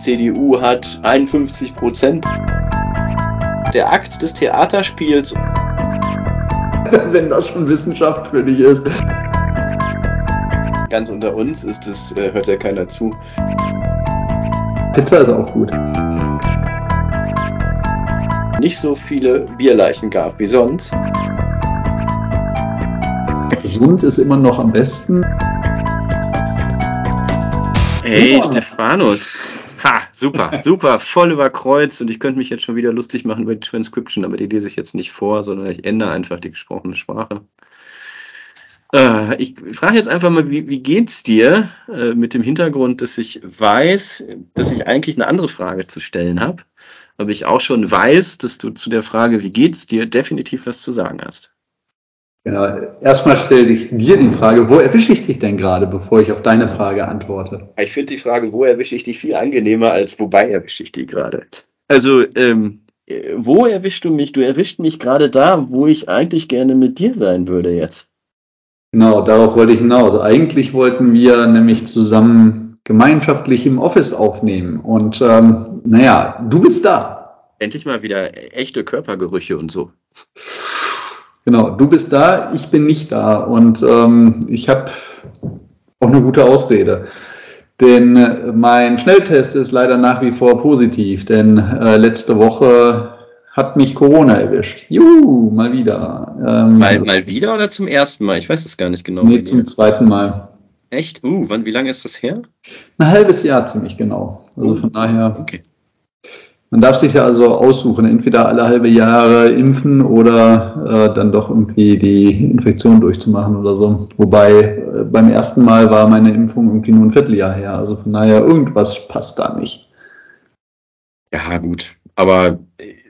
CDU hat 51 Prozent. Der Akt des Theaterspiels. Wenn das schon Wissenschaft für dich ist. Ganz unter uns ist es, äh, hört ja keiner zu. Pizza ist auch gut. Nicht so viele Bierleichen gab wie sonst. Gesund ist immer noch am besten. Hey, super. Super, super, voll überkreuzt und ich könnte mich jetzt schon wieder lustig machen über die Transcription, aber die lese ich jetzt nicht vor, sondern ich ändere einfach die gesprochene Sprache. Äh, ich frage jetzt einfach mal, wie, wie geht's dir äh, mit dem Hintergrund, dass ich weiß, dass ich eigentlich eine andere Frage zu stellen habe, aber ich auch schon weiß, dass du zu der Frage, wie geht's dir, definitiv was zu sagen hast. Genau. Erstmal stelle ich dir die Frage, wo erwische ich dich denn gerade, bevor ich auf deine Frage antworte? Ich finde die Frage, wo erwische ich dich, viel angenehmer als wobei erwische ich dich gerade. Also, ähm, wo erwischst du mich? Du erwischt mich gerade da, wo ich eigentlich gerne mit dir sein würde jetzt. Genau, darauf wollte ich hinaus. Eigentlich wollten wir nämlich zusammen gemeinschaftlich im Office aufnehmen. Und ähm, naja, du bist da. Endlich mal wieder echte Körpergerüche und so. Genau, du bist da, ich bin nicht da und ähm, ich habe auch eine gute Ausrede. Denn äh, mein Schnelltest ist leider nach wie vor positiv, denn äh, letzte Woche hat mich Corona erwischt. Juhu, mal wieder. Ähm, mal, mal wieder oder zum ersten Mal? Ich weiß es gar nicht genau. Nee, zum zweiten Mal. Echt? Uh, wann, wie lange ist das her? Ein halbes Jahr ziemlich genau. Also uh, von daher. Okay. Man darf sich ja also aussuchen, entweder alle halbe Jahre impfen oder äh, dann doch irgendwie die Infektion durchzumachen oder so. Wobei äh, beim ersten Mal war meine Impfung irgendwie nur ein Vierteljahr her. Also von daher, irgendwas passt da nicht. Ja, gut. Aber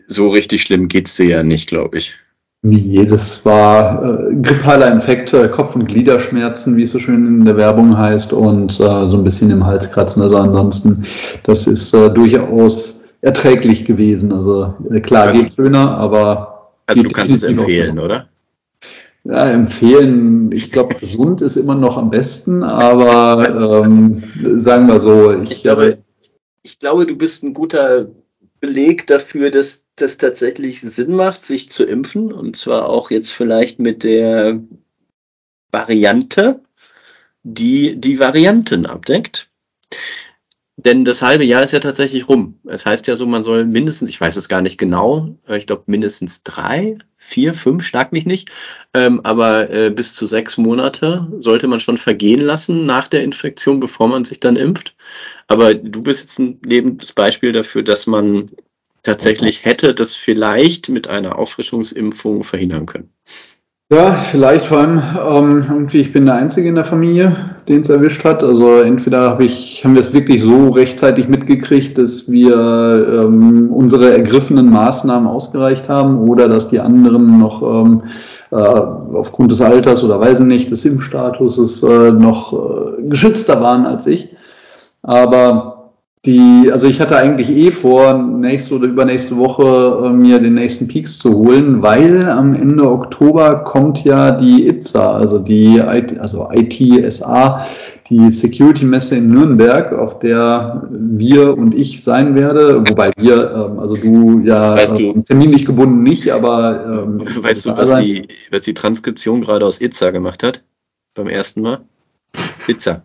so richtig schlimm geht's dir ja nicht, glaube ich. Nee, das war äh, grippaler Infekt, Kopf- und Gliederschmerzen, wie es so schön in der Werbung heißt, und äh, so ein bisschen im Hals kratzen. Also ansonsten, das ist äh, durchaus erträglich gewesen. Also äh, klar also, geht schöner, aber. Also du kannst es empfehlen, oder? Ja, empfehlen, ich glaube, gesund ist immer noch am besten, aber ähm, sagen wir so, ich, ich glaube, ich glaube, du bist ein guter Beleg dafür, dass das tatsächlich Sinn macht, sich zu impfen. Und zwar auch jetzt vielleicht mit der Variante, die die Varianten abdeckt. Denn das halbe Jahr ist ja tatsächlich rum. Es heißt ja so, man soll mindestens, ich weiß es gar nicht genau, äh, ich glaube mindestens drei, vier, fünf, schlag mich nicht, ähm, aber äh, bis zu sechs Monate sollte man schon vergehen lassen nach der Infektion, bevor man sich dann impft. Aber du bist jetzt ein lebendes Beispiel dafür, dass man tatsächlich hätte das vielleicht mit einer Auffrischungsimpfung verhindern können. Ja, vielleicht vor allem ähm, irgendwie, ich bin der Einzige in der Familie, den es erwischt hat. Also entweder hab ich, haben wir es wirklich so rechtzeitig mitgekriegt, dass wir ähm, unsere ergriffenen Maßnahmen ausgereicht haben oder dass die anderen noch ähm, äh, aufgrund des Alters oder weiß nicht, des Impfstatuses äh, noch äh, geschützter waren als ich. Aber die, also ich hatte eigentlich eh vor, nächste oder übernächste Woche äh, mir den nächsten Peaks zu holen, weil am Ende Oktober kommt ja die ITSA, also die IT, also ITSA, die Security-Messe in Nürnberg, auf der wir und ich sein werde, wobei wir, ähm, also du ja weißt du, ähm, terminlich gebunden nicht, aber ähm, weißt du, was die, was die Transkription gerade aus ITSA gemacht hat? Beim ersten Mal? Pizza.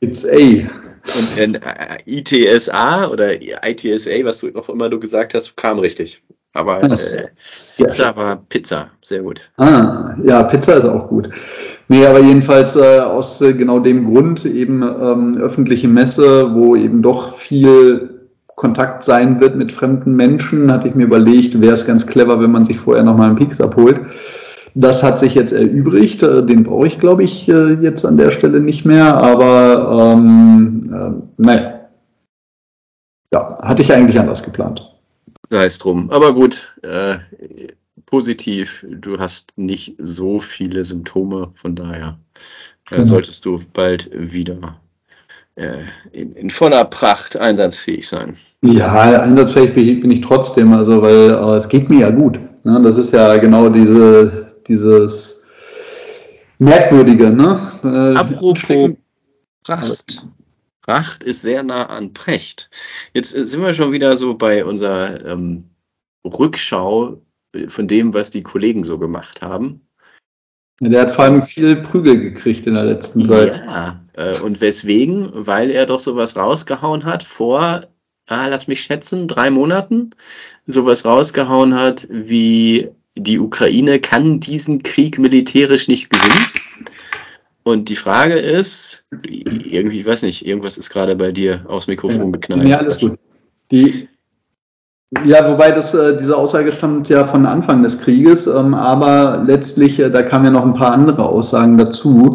It's A. Und in äh, ITSA oder ITSA, was du auch immer du gesagt hast, kam richtig. Aber äh, Pizza war Pizza, sehr gut. Ah, ja, Pizza ist auch gut. Nee, aber jedenfalls äh, aus äh, genau dem Grund eben ähm, öffentliche Messe, wo eben doch viel Kontakt sein wird mit fremden Menschen, hatte ich mir überlegt, wäre es ganz clever, wenn man sich vorher nochmal einen Pix abholt. Das hat sich jetzt erübrigt. Äh, den brauche ich, glaube ich, äh, jetzt an der Stelle nicht mehr. Aber ähm, äh, naja. Ja, hatte ich eigentlich anders geplant. Sei es drum. Aber gut, äh, positiv. Du hast nicht so viele Symptome. Von daher äh, mhm. solltest du bald wieder äh, in, in, voller Pracht einsatzfähig sein. Ja, einsatzfähig bin ich trotzdem, also weil äh, es geht mir ja gut. Ne? Das ist ja genau diese dieses Merkwürdige, ne? Äh, Apropos Pracht. Pracht ist sehr nah an Precht. Jetzt äh, sind wir schon wieder so bei unserer ähm, Rückschau von dem, was die Kollegen so gemacht haben. Der hat vor allem viel Prügel gekriegt in der letzten Zeit. Ja, äh, und weswegen? Weil er doch sowas rausgehauen hat vor, ah, lass mich schätzen, drei Monaten. Sowas rausgehauen hat wie die Ukraine kann diesen Krieg militärisch nicht gewinnen. Und die Frage ist, irgendwie, ich weiß nicht, irgendwas ist gerade bei dir aufs Mikrofon geknallt. Ja, alles gut. Die, ja, wobei das, äh, diese Aussage stammt ja von Anfang des Krieges, ähm, aber letztlich, äh, da kamen ja noch ein paar andere Aussagen dazu.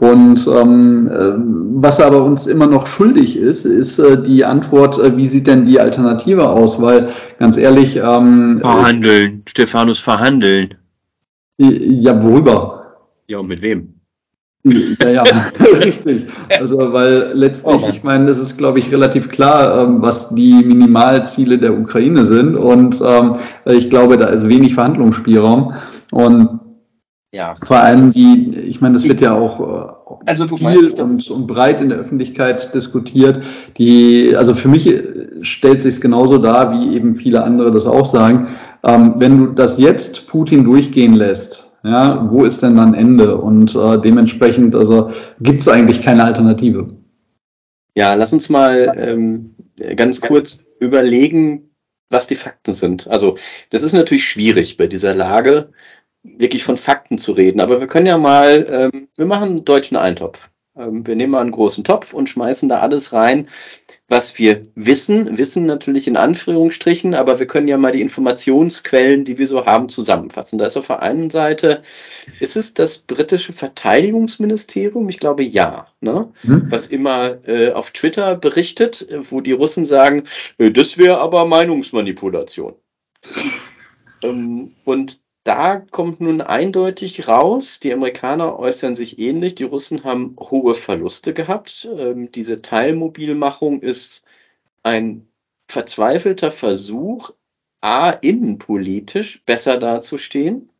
Und ähm, äh, was aber uns immer noch schuldig ist, ist äh, die Antwort, äh, wie sieht denn die Alternative aus? Weil ganz ehrlich. Ähm, verhandeln, Stephanus, verhandeln. Ja, worüber? Ja, und mit wem? Ja, ja, richtig. Also, weil letztlich, oh ich meine, es ist, glaube ich, relativ klar, ähm, was die Minimalziele der Ukraine sind. Und ähm, ich glaube, da ist wenig Verhandlungsspielraum. Und ja. vor allem die, ich meine, das wird ja auch äh, also, viel und, und breit in der Öffentlichkeit diskutiert. Die, also für mich stellt sich genauso dar, wie eben viele andere das auch sagen. Ähm, wenn du das jetzt Putin durchgehen lässt, ja, wo ist denn dann Ende? Und äh, dementsprechend, also gibt es eigentlich keine Alternative. Ja, lass uns mal ähm, ganz kurz überlegen, was die Fakten sind. Also das ist natürlich schwierig bei dieser Lage, wirklich von Fakten zu reden. Aber wir können ja mal, ähm, wir machen einen deutschen Eintopf. Ähm, wir nehmen mal einen großen Topf und schmeißen da alles rein, was wir wissen, wissen natürlich in Anführungsstrichen, aber wir können ja mal die Informationsquellen, die wir so haben, zusammenfassen. Da ist auf der einen Seite, ist es das britische Verteidigungsministerium? Ich glaube ja, ne? Hm. was immer äh, auf Twitter berichtet, wo die Russen sagen, äh, das wäre aber Meinungsmanipulation. ähm, und da kommt nun eindeutig raus, die Amerikaner äußern sich ähnlich, die Russen haben hohe Verluste gehabt. Ähm, diese Teilmobilmachung ist ein verzweifelter Versuch, a, innenpolitisch besser dazustehen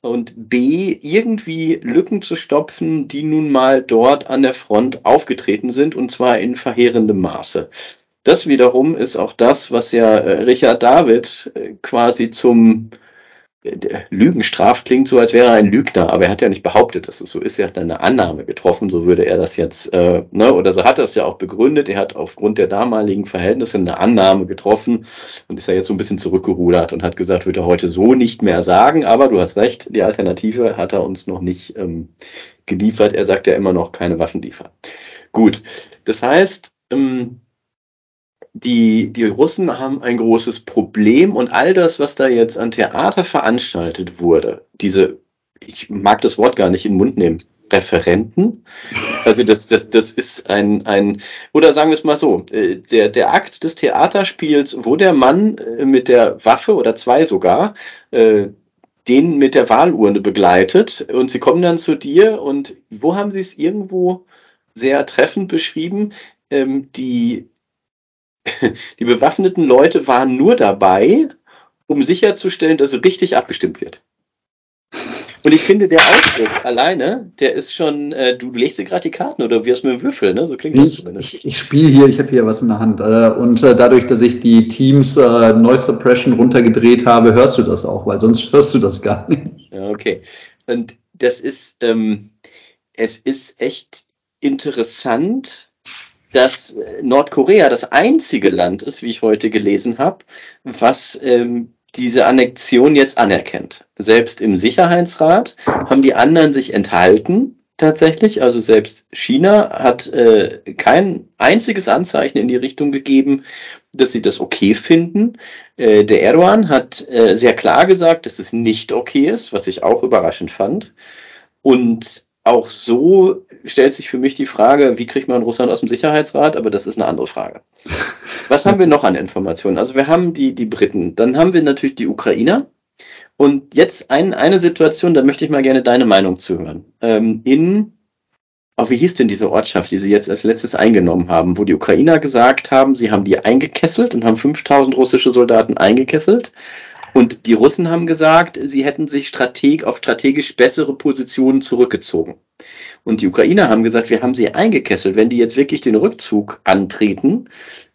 und b, irgendwie Lücken zu stopfen, die nun mal dort an der Front aufgetreten sind und zwar in verheerendem Maße. Das wiederum ist auch das, was ja äh, Richard David äh, quasi zum Lügenstraf klingt so, als wäre er ein Lügner, aber er hat ja nicht behauptet, dass es so ist. Er hat eine Annahme getroffen, so würde er das jetzt, äh, ne, oder so hat er es ja auch begründet. Er hat aufgrund der damaligen Verhältnisse eine Annahme getroffen und ist ja jetzt so ein bisschen zurückgerudert und hat gesagt, wird er heute so nicht mehr sagen, aber du hast recht, die Alternative hat er uns noch nicht ähm, geliefert. Er sagt ja immer noch keine Waffen liefern. Gut, das heißt, ähm, die, die Russen haben ein großes Problem und all das, was da jetzt an Theater veranstaltet wurde, diese, ich mag das Wort gar nicht in den Mund nehmen, Referenten. Also das, das, das ist ein, ein, oder sagen wir es mal so, äh, der, der Akt des Theaterspiels, wo der Mann äh, mit der Waffe oder zwei sogar, äh, den mit der Wahlurne begleitet und sie kommen dann zu dir und wo haben sie es irgendwo sehr treffend beschrieben? Ähm, die die bewaffneten Leute waren nur dabei, um sicherzustellen, dass richtig abgestimmt wird. Und ich finde, der Ausdruck alleine, der ist schon, äh, du legst dir gerade die Karten oder wirst mit dem Würfel, ne? So klingt ich, das zumindest. Ich, ich spiele hier, ich habe hier was in der Hand. Äh, und äh, dadurch, dass ich die Teams äh, Noise Suppression runtergedreht habe, hörst du das auch, weil sonst hörst du das gar nicht. Ja, okay. Und das ist, ähm, es ist echt interessant, dass Nordkorea das einzige Land ist, wie ich heute gelesen habe, was ähm, diese Annexion jetzt anerkennt. Selbst im Sicherheitsrat haben die anderen sich enthalten tatsächlich. Also selbst China hat äh, kein einziges Anzeichen in die Richtung gegeben, dass sie das okay finden. Äh, der Erdogan hat äh, sehr klar gesagt, dass es nicht okay ist, was ich auch überraschend fand. Und auch so stellt sich für mich die Frage, wie kriegt man Russland aus dem Sicherheitsrat? Aber das ist eine andere Frage. Was haben wir noch an Informationen? Also wir haben die, die Briten, dann haben wir natürlich die Ukrainer. Und jetzt ein, eine Situation, da möchte ich mal gerne deine Meinung zuhören. Ähm, in, auch wie hieß denn diese Ortschaft, die sie jetzt als letztes eingenommen haben, wo die Ukrainer gesagt haben, sie haben die eingekesselt und haben 5000 russische Soldaten eingekesselt und die Russen haben gesagt, sie hätten sich strateg auf strategisch bessere Positionen zurückgezogen. Und die Ukrainer haben gesagt, wir haben sie eingekesselt. Wenn die jetzt wirklich den Rückzug antreten,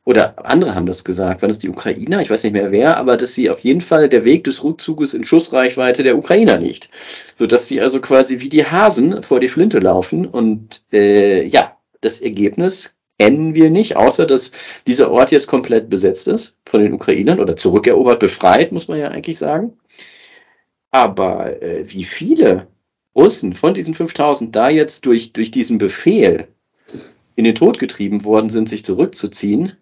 oder andere haben das gesagt, waren es die Ukrainer, ich weiß nicht mehr wer, aber dass sie auf jeden Fall der Weg des Rückzuges in Schussreichweite der Ukrainer liegt. Sodass sie also quasi wie die Hasen vor die Flinte laufen. Und äh, ja, das Ergebnis kennen wir nicht, außer dass dieser Ort jetzt komplett besetzt ist von den Ukrainern oder zurückerobert, befreit, muss man ja eigentlich sagen. Aber äh, wie viele Russen von diesen 5000 da jetzt durch, durch diesen Befehl in den Tod getrieben worden sind, sich zurückzuziehen,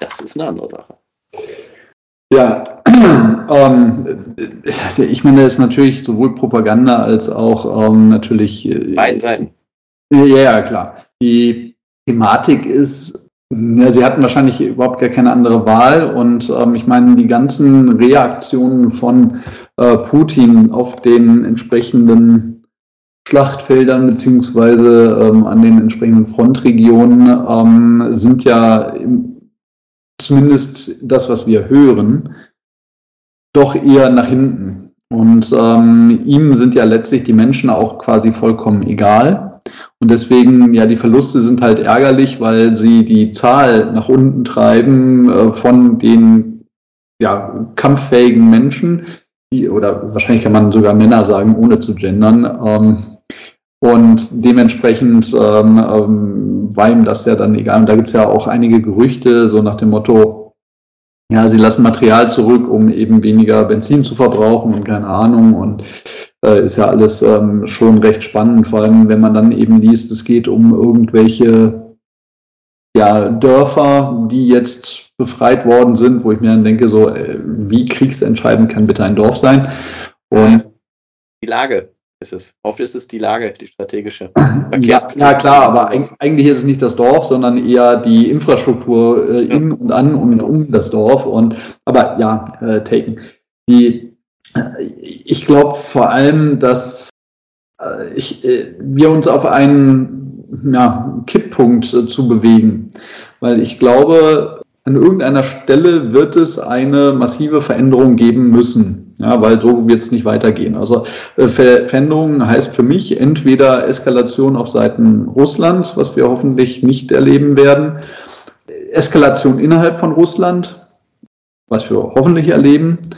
das ist eine andere Sache. Ja, ähm, ich meine, es ist natürlich sowohl Propaganda als auch ähm, natürlich. Äh, Beiden Seiten. Ja, ja, klar. Die Thematik ist, ja, sie hatten wahrscheinlich überhaupt gar keine andere Wahl und ähm, ich meine, die ganzen Reaktionen von äh, Putin auf den entsprechenden Schlachtfeldern beziehungsweise ähm, an den entsprechenden Frontregionen ähm, sind ja im, zumindest das, was wir hören, doch eher nach hinten. Und ähm, ihm sind ja letztlich die Menschen auch quasi vollkommen egal. Und deswegen, ja, die Verluste sind halt ärgerlich, weil sie die Zahl nach unten treiben äh, von den ja, kampffähigen Menschen, die, oder wahrscheinlich kann man sogar Männer sagen, ohne zu gendern. Ähm, und dementsprechend ähm, ähm, war ihm das ja dann egal. Und da gibt es ja auch einige Gerüchte, so nach dem Motto, ja, sie lassen Material zurück, um eben weniger Benzin zu verbrauchen und keine Ahnung. Und äh, ist ja alles ähm, schon recht spannend, vor allem wenn man dann eben liest, es geht um irgendwelche ja, Dörfer, die jetzt befreit worden sind, wo ich mir dann denke, so, äh, wie kriegsentscheidend kann bitte ein Dorf sein? Und die Lage ist es. Oft ist es die Lage, die strategische. Ja, ja, klar, aber eigentlich ist es nicht das Dorf, sondern eher die Infrastruktur äh, in und an und um das Dorf. Und aber ja, äh, taken. Die, äh, ich glaube vor allem, dass äh, ich, äh, wir uns auf einen ja, Kipppunkt äh, zu bewegen. Weil ich glaube, an irgendeiner Stelle wird es eine massive Veränderung geben müssen. Ja, weil so wird es nicht weitergehen. Also äh, Veränderung heißt für mich entweder Eskalation auf Seiten Russlands, was wir hoffentlich nicht erleben werden, Eskalation innerhalb von Russland, was wir hoffentlich erleben.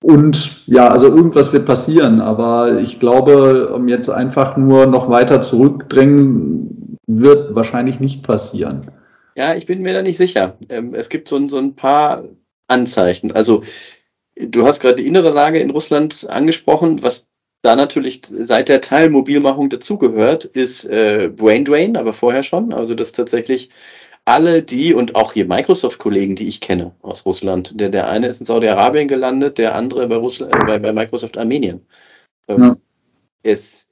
Und ja, also irgendwas wird passieren, aber ich glaube, um jetzt einfach nur noch weiter zurückdrängen, wird wahrscheinlich nicht passieren. Ja, ich bin mir da nicht sicher. Ähm, es gibt so, so ein paar Anzeichen. Also Du hast gerade die innere Lage in Russland angesprochen. Was da natürlich seit der Teilmobilmachung dazugehört, ist äh, Brain Drain, aber vorher schon. Also dass tatsächlich alle die und auch hier Microsoft-Kollegen, die ich kenne aus Russland, der, der eine ist in Saudi-Arabien gelandet, der andere bei, Russland, äh, bei, bei Microsoft Armenien. Ähm, ja. es,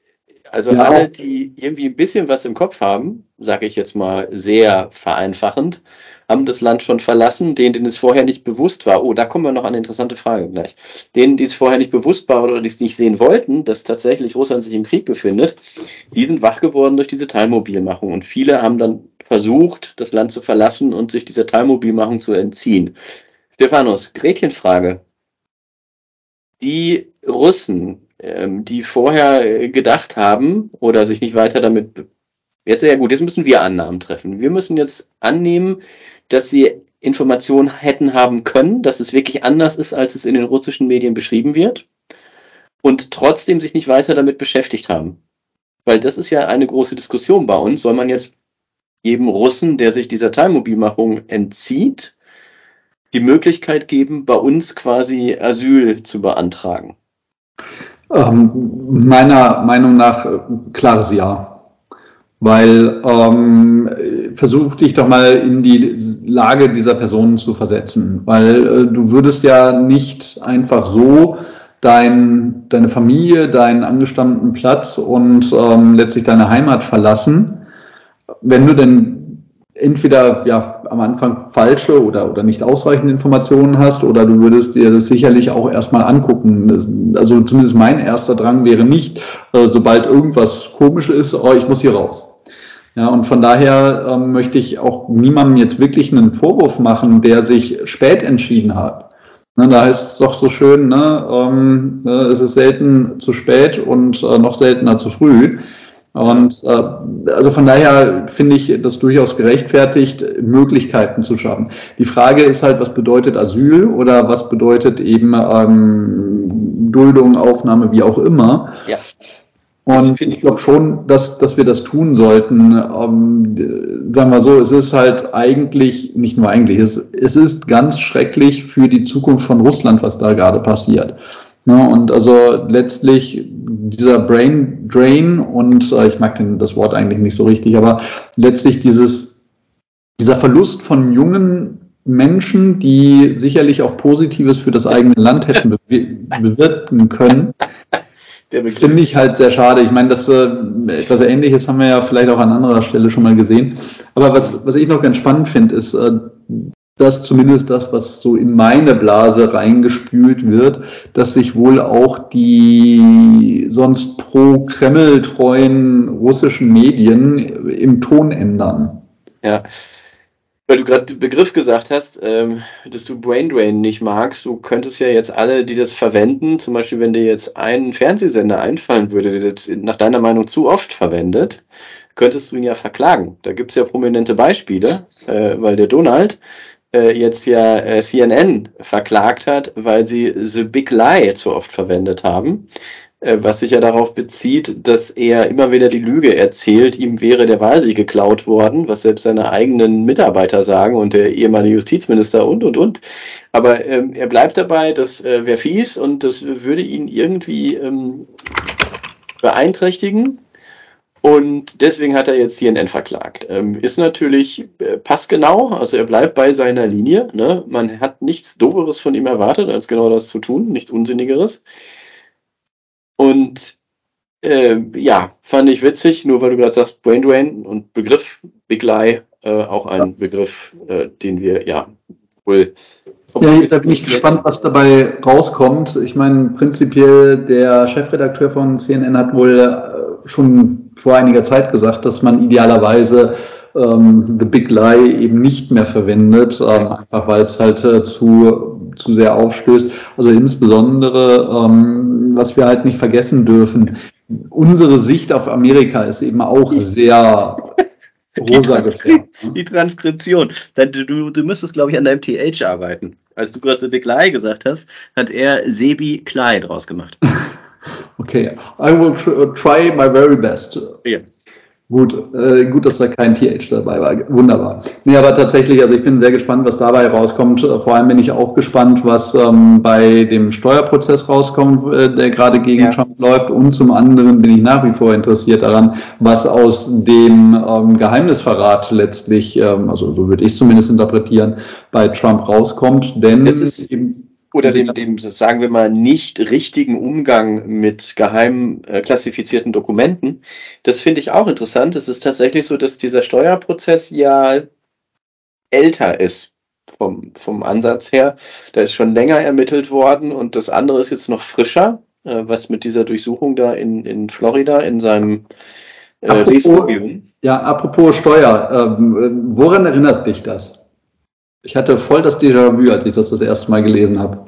also ja. alle, die irgendwie ein bisschen was im Kopf haben, sage ich jetzt mal sehr vereinfachend, haben das Land schon verlassen, denen, denen es vorher nicht bewusst war. Oh, da kommen wir noch an eine interessante Frage gleich. Denen, die es vorher nicht bewusst war oder die es nicht sehen wollten, dass tatsächlich Russland sich im Krieg befindet, die sind wach geworden durch diese Teilmobilmachung. Und viele haben dann versucht, das Land zu verlassen und sich dieser Teilmobilmachung zu entziehen. Stephanus, Gretchenfrage. Die Russen, ähm, die vorher gedacht haben oder sich nicht weiter damit Jetzt ja gut, jetzt müssen wir Annahmen treffen. Wir müssen jetzt annehmen, dass sie Informationen hätten haben können, dass es wirklich anders ist, als es in den russischen Medien beschrieben wird und trotzdem sich nicht weiter damit beschäftigt haben. Weil das ist ja eine große Diskussion bei uns. Soll man jetzt jedem Russen, der sich dieser Teilmobilmachung entzieht, die Möglichkeit geben, bei uns quasi Asyl zu beantragen? Ähm, meiner Meinung nach äh, klares Ja. Weil ähm, versuch dich doch mal in die Lage dieser Personen zu versetzen, weil äh, du würdest ja nicht einfach so dein, deine Familie, deinen angestammten Platz und ähm, letztlich deine Heimat verlassen, wenn du denn entweder ja am Anfang falsche oder, oder nicht ausreichende Informationen hast oder du würdest dir das sicherlich auch erstmal angucken. Also zumindest mein erster Drang wäre nicht, äh, sobald irgendwas komisch ist, oh, ich muss hier raus. Ja, und von daher ähm, möchte ich auch niemandem jetzt wirklich einen Vorwurf machen, der sich spät entschieden hat. Ne, da heißt es doch so schön, ne, ähm, ne, es ist selten zu spät und äh, noch seltener zu früh. Und äh, also von daher finde ich das durchaus gerechtfertigt, Möglichkeiten zu schaffen. Die Frage ist halt, was bedeutet Asyl oder was bedeutet eben ähm, Duldung, Aufnahme, wie auch immer. Ja. Und ich glaube schon, dass, dass wir das tun sollten. Ähm, sagen wir so, es ist halt eigentlich, nicht nur eigentlich, es, es ist ganz schrecklich für die Zukunft von Russland, was da gerade passiert. Ne, und also letztlich dieser Brain Drain und äh, ich mag den, das Wort eigentlich nicht so richtig, aber letztlich dieses, dieser Verlust von jungen Menschen, die sicherlich auch Positives für das eigene Land hätten bewirken können, finde ich halt sehr schade. Ich meine, das äh, etwas Ähnliches haben wir ja vielleicht auch an anderer Stelle schon mal gesehen. Aber was, was ich noch ganz spannend finde, ist, äh, dass zumindest das, was so in meine Blase reingespült wird, dass sich wohl auch die sonst pro Kreml treuen russischen Medien im Ton ändern. Ja. Weil du gerade den Begriff gesagt hast, ähm, dass du Braindrain nicht magst, du könntest ja jetzt alle, die das verwenden, zum Beispiel wenn dir jetzt ein Fernsehsender einfallen würde, der das nach deiner Meinung zu oft verwendet, könntest du ihn ja verklagen. Da gibt es ja prominente Beispiele, äh, weil der Donald jetzt ja äh, CNN verklagt hat, weil sie The Big Lie zu oft verwendet haben, äh, was sich ja darauf bezieht, dass er immer wieder die Lüge erzählt, ihm wäre der Wahlsieg geklaut worden, was selbst seine eigenen Mitarbeiter sagen und der ehemalige Justizminister und und und. Aber ähm, er bleibt dabei, das äh, wäre fies und das würde ihn irgendwie ähm, beeinträchtigen. Und deswegen hat er jetzt CNN verklagt. Ähm, ist natürlich äh, passgenau, also er bleibt bei seiner Linie. Ne? Man hat nichts Doberes von ihm erwartet, als genau das zu tun, nichts Unsinnigeres. Und äh, ja, fand ich witzig, nur weil du gerade sagst, Brain Drain und Begriff Big Lie, äh, auch ein Begriff, äh, den wir ja wohl. Ja, da bin ich gespannt, was dabei rauskommt. Ich meine, prinzipiell der Chefredakteur von CNN hat wohl äh, schon vor einiger Zeit gesagt, dass man idealerweise ähm, The Big Lie eben nicht mehr verwendet, ähm, einfach weil es halt äh, zu, zu sehr aufstößt. Also insbesondere, ähm, was wir halt nicht vergessen dürfen, unsere Sicht auf Amerika ist eben auch sehr rosa gefärbt. Die Transkription. Du, du müsstest, glaube ich, an deinem TH arbeiten. Als du gerade Big Lie gesagt hast, hat er Sebi Klei draus gemacht. Okay, I will try my very best. Ja. Gut, äh, gut, dass da kein TH dabei war. Wunderbar. Nee, aber tatsächlich, also ich bin sehr gespannt, was dabei rauskommt. Vor allem bin ich auch gespannt, was ähm, bei dem Steuerprozess rauskommt, äh, der gerade gegen ja. Trump läuft. Und zum anderen bin ich nach wie vor interessiert daran, was aus dem ähm, Geheimnisverrat letztlich, ähm, also so würde ich es zumindest interpretieren, bei Trump rauskommt. Denn es ist eben oder dem, dem, sagen wir mal, nicht richtigen Umgang mit geheim äh, klassifizierten Dokumenten. Das finde ich auch interessant. Es ist tatsächlich so, dass dieser Steuerprozess ja älter ist vom, vom Ansatz her. Da ist schon länger ermittelt worden und das andere ist jetzt noch frischer, äh, was mit dieser Durchsuchung da in, in Florida in seinem äh, apropos, Ja, apropos Steuer, ähm, woran erinnert dich das? Ich hatte voll das Déjà-vu, als ich das das erste Mal gelesen habe.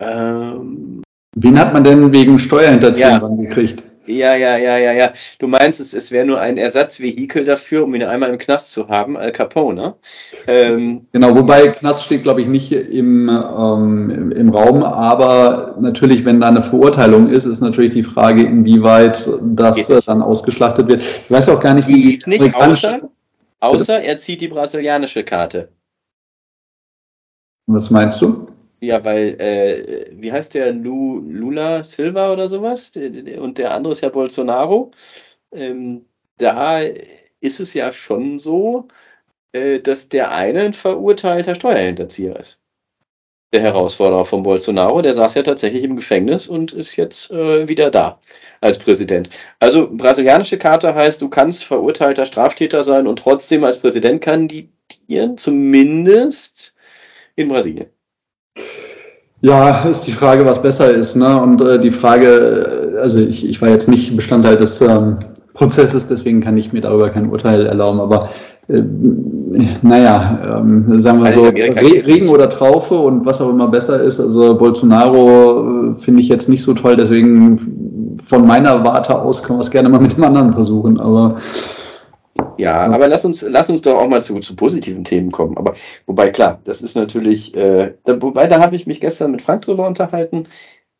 Ähm, Wen hat man denn wegen Steuerhinterziehung ja. gekriegt? Ja, ja, ja, ja, ja. Du meinst, es, es wäre nur ein Ersatzvehikel dafür, um ihn einmal im Knast zu haben, Al Capone. Ähm, genau, wobei Knast steht, glaube ich, nicht im, ähm, im Raum, aber natürlich, wenn da eine Verurteilung ist, ist natürlich die Frage, inwieweit das äh, dann ausgeschlachtet wird. Ich weiß auch gar nicht, wie die nicht, Außer er zieht die brasilianische Karte. Was meinst du? Ja, weil, äh, wie heißt der? Lu, Lula Silva oder sowas? Und der andere ist ja Bolsonaro. Ähm, da ist es ja schon so, äh, dass der eine ein verurteilter Steuerhinterzieher ist. Der Herausforderer von Bolsonaro, der saß ja tatsächlich im Gefängnis und ist jetzt äh, wieder da als Präsident. Also brasilianische Karte heißt, du kannst verurteilter Straftäter sein und trotzdem als Präsident kandidieren, zumindest in Brasilien. Ja, ist die Frage, was besser ist. Ne? Und äh, die Frage, äh, also ich, ich war jetzt nicht Bestandteil des ähm, Prozesses, deswegen kann ich mir darüber kein Urteil erlauben, aber äh, naja, ähm, sagen wir so, Re Regen oder Traufe und was auch immer besser ist. Also Bolsonaro äh, finde ich jetzt nicht so toll, deswegen von meiner Warte aus können wir es gerne mal mit dem anderen versuchen, aber ja, aber lass uns, lass uns doch auch mal zu, zu positiven Themen kommen. Aber wobei, klar, das ist natürlich, äh, da, wobei, da habe ich mich gestern mit Frank drüber unterhalten,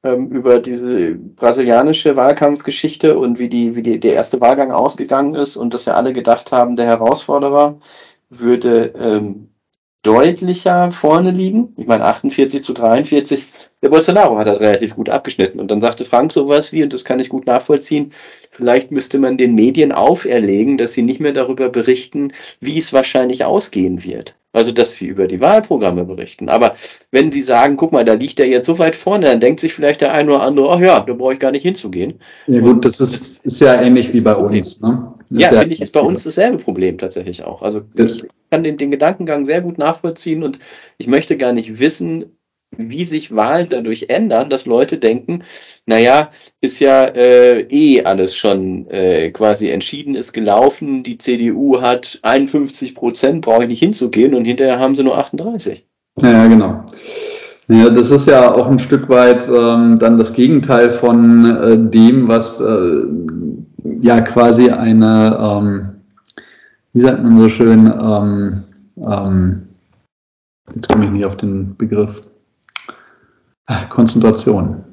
ähm, über diese brasilianische Wahlkampfgeschichte und wie die, wie die, der erste Wahlgang ausgegangen ist und dass ja alle gedacht haben, der Herausforderer würde ähm, deutlicher vorne liegen. Ich meine, 48 zu 43. Der Bolsonaro hat halt relativ gut abgeschnitten. Und dann sagte Frank sowas wie, und das kann ich gut nachvollziehen, vielleicht müsste man den Medien auferlegen, dass sie nicht mehr darüber berichten, wie es wahrscheinlich ausgehen wird. Also, dass sie über die Wahlprogramme berichten. Aber wenn sie sagen, guck mal, da liegt er jetzt so weit vorne, dann denkt sich vielleicht der eine oder andere, ach ja, da brauche ich gar nicht hinzugehen. Ja gut, das ist, ist ja ähnlich wie bei uns. Ne? Ja, finde ich, ist bei uns dasselbe Problem tatsächlich auch. Also ich kann den, den Gedankengang sehr gut nachvollziehen und ich möchte gar nicht wissen, wie sich Wahlen dadurch ändern, dass Leute denken, naja, ist ja äh, eh alles schon äh, quasi entschieden, ist gelaufen, die CDU hat 51 Prozent, brauche ich nicht hinzugehen und hinterher haben sie nur 38. Ja, genau. Ja, das ist ja auch ein Stück weit ähm, dann das Gegenteil von äh, dem, was äh, ja quasi eine, ähm, wie sagt man so schön, ähm, ähm, jetzt komme ich nicht auf den Begriff, Konzentration.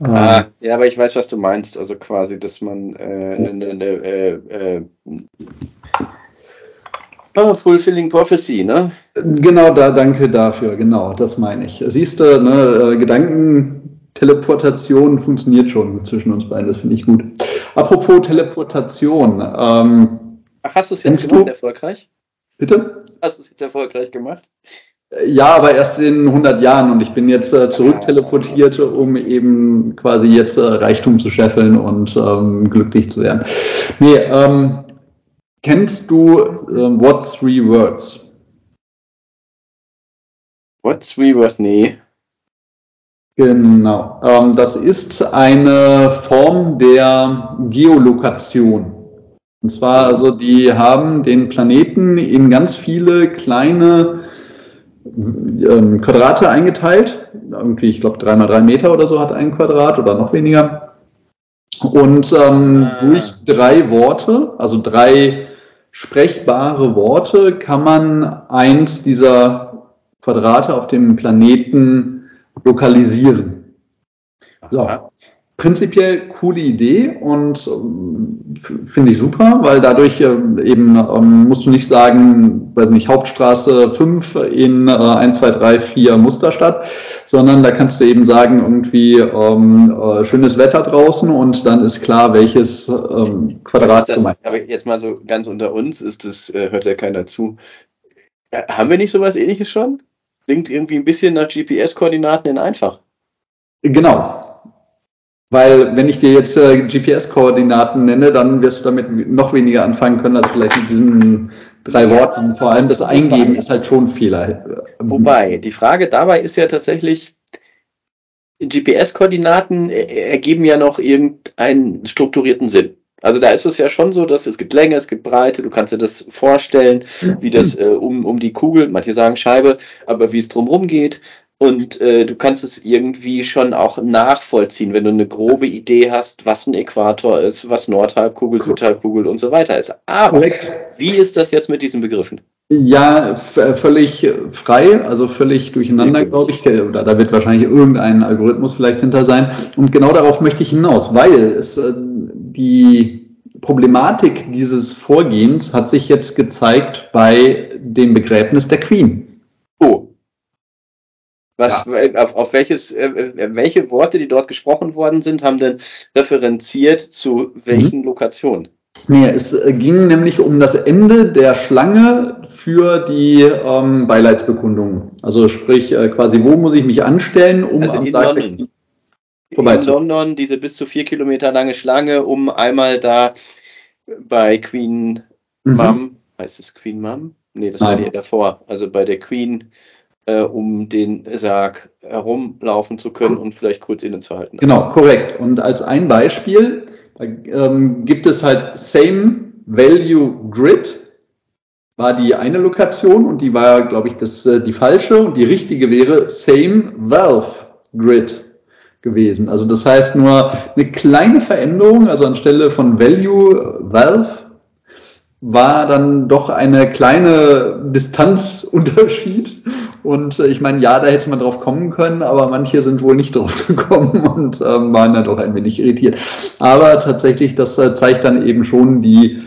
Ah, ja, aber ich weiß, was du meinst. Also quasi, dass man äh, ne, ne, äh, äh, oh, Fulfilling Prophecy, ne? Genau, da danke dafür, genau, das meine ich. Siehst du, ne, äh, Gedankenteleportation funktioniert schon zwischen uns beiden, das finde ich gut. Apropos Teleportation. Ähm, Ach, hast du es jetzt gemacht, du? erfolgreich? Bitte? Hast du es jetzt erfolgreich gemacht? Ja, aber erst in 100 Jahren und ich bin jetzt äh, zurückteleportiert, um eben quasi jetzt äh, Reichtum zu scheffeln und ähm, glücklich zu werden. Nee, ähm, kennst du äh, What Three Words? What Three Words? Nee. Genau. Ähm, das ist eine Form der Geolokation. Und zwar, also die haben den Planeten in ganz viele kleine ähm, Quadrate eingeteilt. Irgendwie, ich glaube, drei mal drei Meter oder so hat ein Quadrat oder noch weniger. Und ähm, ah. durch drei Worte, also drei sprechbare Worte, kann man eins dieser Quadrate auf dem Planeten lokalisieren. So prinzipiell coole Idee und ähm, finde ich super, weil dadurch äh, eben ähm, musst du nicht sagen, weiß nicht, Hauptstraße 5 in äh, 1, 2, 3, 4 Musterstadt, sondern da kannst du eben sagen, irgendwie ähm, äh, schönes Wetter draußen und dann ist klar, welches ähm, Quadrat das, Aber jetzt mal so ganz unter uns, ist das, äh, hört ja keiner zu. Ja, haben wir nicht sowas ähnliches schon? Klingt irgendwie ein bisschen nach GPS-Koordinaten in einfach. Genau, weil wenn ich dir jetzt äh, GPS-Koordinaten nenne, dann wirst du damit noch weniger anfangen können als vielleicht mit diesen drei Worten. Vor allem das Eingeben ist halt schon ein Fehler. Wobei, die Frage dabei ist ja tatsächlich, GPS-Koordinaten ergeben ja noch irgendeinen strukturierten Sinn. Also da ist es ja schon so, dass es gibt Länge, es gibt Breite, du kannst dir das vorstellen, wie das äh, um, um die Kugel, manche sagen Scheibe, aber wie es drumherum geht. Und äh, du kannst es irgendwie schon auch nachvollziehen, wenn du eine grobe Idee hast, was ein Äquator ist, was Nordhalbkugel, Südhalbkugel und so weiter ist. Aber Correct. wie ist das jetzt mit diesen Begriffen? Ja, völlig frei, also völlig durcheinander, glaube ich. Oder da wird wahrscheinlich irgendein Algorithmus vielleicht hinter sein. Und genau darauf möchte ich hinaus, weil es äh, die Problematik dieses Vorgehens hat sich jetzt gezeigt bei dem Begräbnis der Queen. Was, ja. auf, auf welches, äh, äh, welche Worte, die dort gesprochen worden sind, haben denn referenziert zu welchen mhm. Lokationen? Nee, es äh, ging nämlich um das Ende der Schlange für die ähm, Beileidsbekundung. Also sprich, äh, quasi, wo muss ich mich anstellen, um also am in Tag London. In London diese bis zu vier Kilometer lange Schlange, um einmal da bei Queen mhm. Mum, heißt es Queen Mum? Nee, das Nein. war die davor. Also bei der Queen äh, um den Sarg herumlaufen zu können und vielleicht kurz innezuhalten. Genau, korrekt. Und als ein Beispiel ähm, gibt es halt Same Value Grid, war die eine Lokation und die war, glaube ich, das, äh, die falsche und die richtige wäre Same Valve Grid. gewesen. Also das heißt nur eine kleine Veränderung, also anstelle von Value, Valve, war dann doch eine kleine Distanzunterschied. Und äh, ich meine, ja, da hätte man drauf kommen können, aber manche sind wohl nicht drauf gekommen und ähm, waren dann doch ein wenig irritiert. Aber tatsächlich, das äh, zeigt dann eben schon die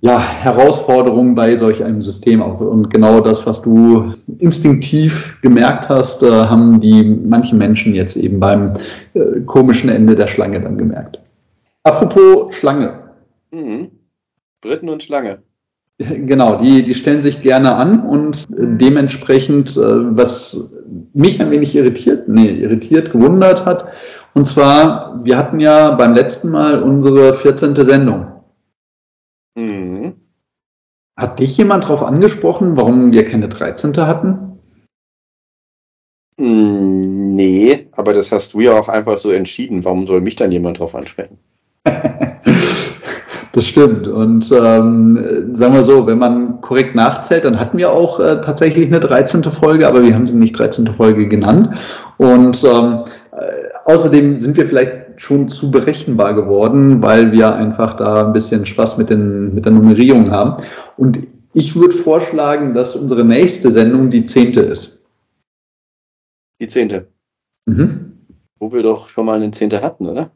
ja, Herausforderung bei solch einem System auch. Und genau das, was du instinktiv gemerkt hast, äh, haben die manchen Menschen jetzt eben beim äh, komischen Ende der Schlange dann gemerkt. Apropos Schlange. Mhm. Briten und Schlange. Genau, die, die stellen sich gerne an und dementsprechend, äh, was mich ein wenig irritiert, nee, irritiert, gewundert hat, und zwar, wir hatten ja beim letzten Mal unsere 14. Sendung. Mhm. Hat dich jemand darauf angesprochen, warum wir keine 13. hatten? Hm, nee, aber das hast du ja auch einfach so entschieden. Warum soll mich dann jemand darauf ansprechen? Das stimmt. Und ähm, sagen wir so, wenn man korrekt nachzählt, dann hatten wir auch äh, tatsächlich eine 13. Folge, aber wir haben sie nicht 13. Folge genannt. Und ähm, äh, außerdem sind wir vielleicht schon zu berechenbar geworden, weil wir einfach da ein bisschen Spaß mit, den, mit der Nummerierung haben. Und ich würde vorschlagen, dass unsere nächste Sendung die zehnte ist. Die zehnte. Mhm. Wo wir doch schon mal eine zehnte hatten, oder?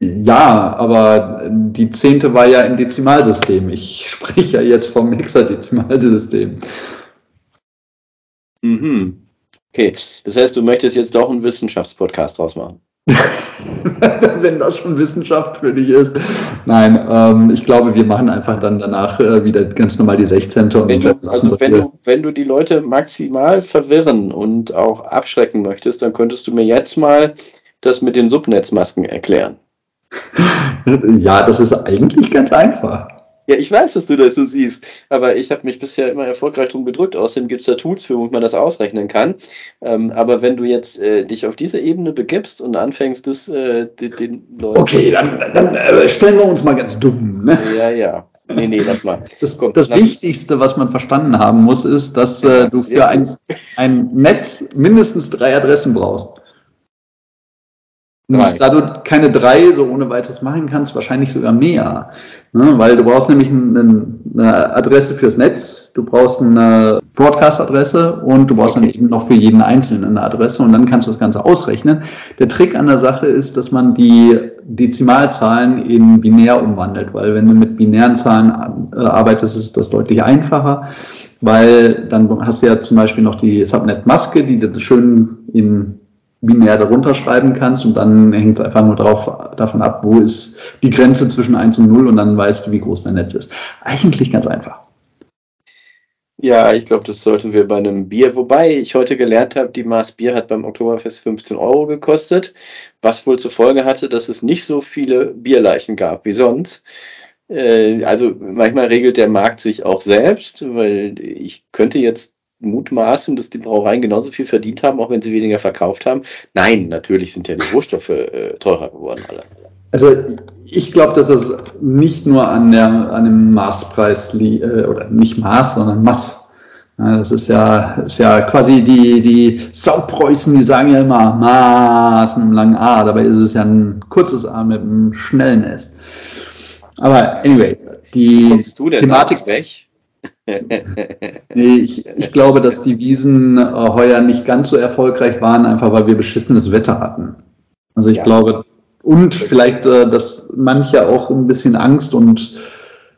Ja, aber die zehnte war ja im Dezimalsystem. Ich spreche ja jetzt vom Hexadezimalsystem. Mhm. Okay, das heißt, du möchtest jetzt doch einen Wissenschaftspodcast draus machen. Wenn das schon Wissenschaft für dich ist. Nein, ähm, ich glaube, wir machen einfach dann danach äh, wieder ganz normal die 16. Und wenn du, also wenn du, wenn du die Leute maximal verwirren und auch abschrecken möchtest, dann könntest du mir jetzt mal das mit den Subnetzmasken erklären. Ja, das ist eigentlich ganz einfach. Ja, ich weiß, dass du das so siehst, aber ich habe mich bisher immer erfolgreich drum gedrückt. Außerdem gibt es da Tools für, womit man das ausrechnen kann. Ähm, aber wenn du jetzt äh, dich auf diese Ebene begibst und anfängst, das äh, den, den Leuten. Okay, dann, dann äh, stellen wir uns mal ganz dumm. Ne? Ja, ja. Nee, nee, lass mal. Das, Komm, das Wichtigste, was man verstanden haben muss, ist, dass ja, äh, du für ein, ein Netz mindestens drei Adressen brauchst. Und da du keine drei so ohne weiteres machen kannst, wahrscheinlich sogar mehr. Ne? Weil du brauchst nämlich eine, eine Adresse fürs Netz, du brauchst eine Broadcast-Adresse und du brauchst okay. dann eben noch für jeden Einzelnen eine Adresse und dann kannst du das Ganze ausrechnen. Der Trick an der Sache ist, dass man die Dezimalzahlen in binär umwandelt, weil wenn du mit binären Zahlen äh, arbeitest, ist das deutlich einfacher, weil dann hast du ja zum Beispiel noch die Subnet-Maske, die du schön in binär darunter schreiben kannst und dann hängt es einfach nur drauf, davon ab, wo ist die Grenze zwischen 1 und 0 und dann weißt du, wie groß dein Netz ist. Eigentlich ganz einfach. Ja, ich glaube, das sollten wir bei einem Bier, wobei ich heute gelernt habe, die Maß Bier hat beim Oktoberfest 15 Euro gekostet, was wohl zur Folge hatte, dass es nicht so viele Bierleichen gab wie sonst. Äh, also manchmal regelt der Markt sich auch selbst, weil ich könnte jetzt mutmaßen, dass die Brauereien genauso viel verdient haben, auch wenn sie weniger verkauft haben. Nein, natürlich sind ja die Rohstoffe äh, teurer geworden. Alle. Also ich glaube, dass es nicht nur an, der, an dem Maßpreis liegt, äh, oder nicht Maß, sondern Mass. Ja, das ist ja, ist ja quasi die, die Saupreußen, die sagen ja immer Maß mit einem langen A, dabei ist es ja ein kurzes A mit einem schnellen S. Aber anyway, die Thematik. Weg? nee, ich, ich glaube, dass die Wiesen äh, heuer nicht ganz so erfolgreich waren, einfach weil wir beschissenes Wetter hatten. Also ich ja. glaube, und vielleicht, äh, dass manche auch ein bisschen Angst und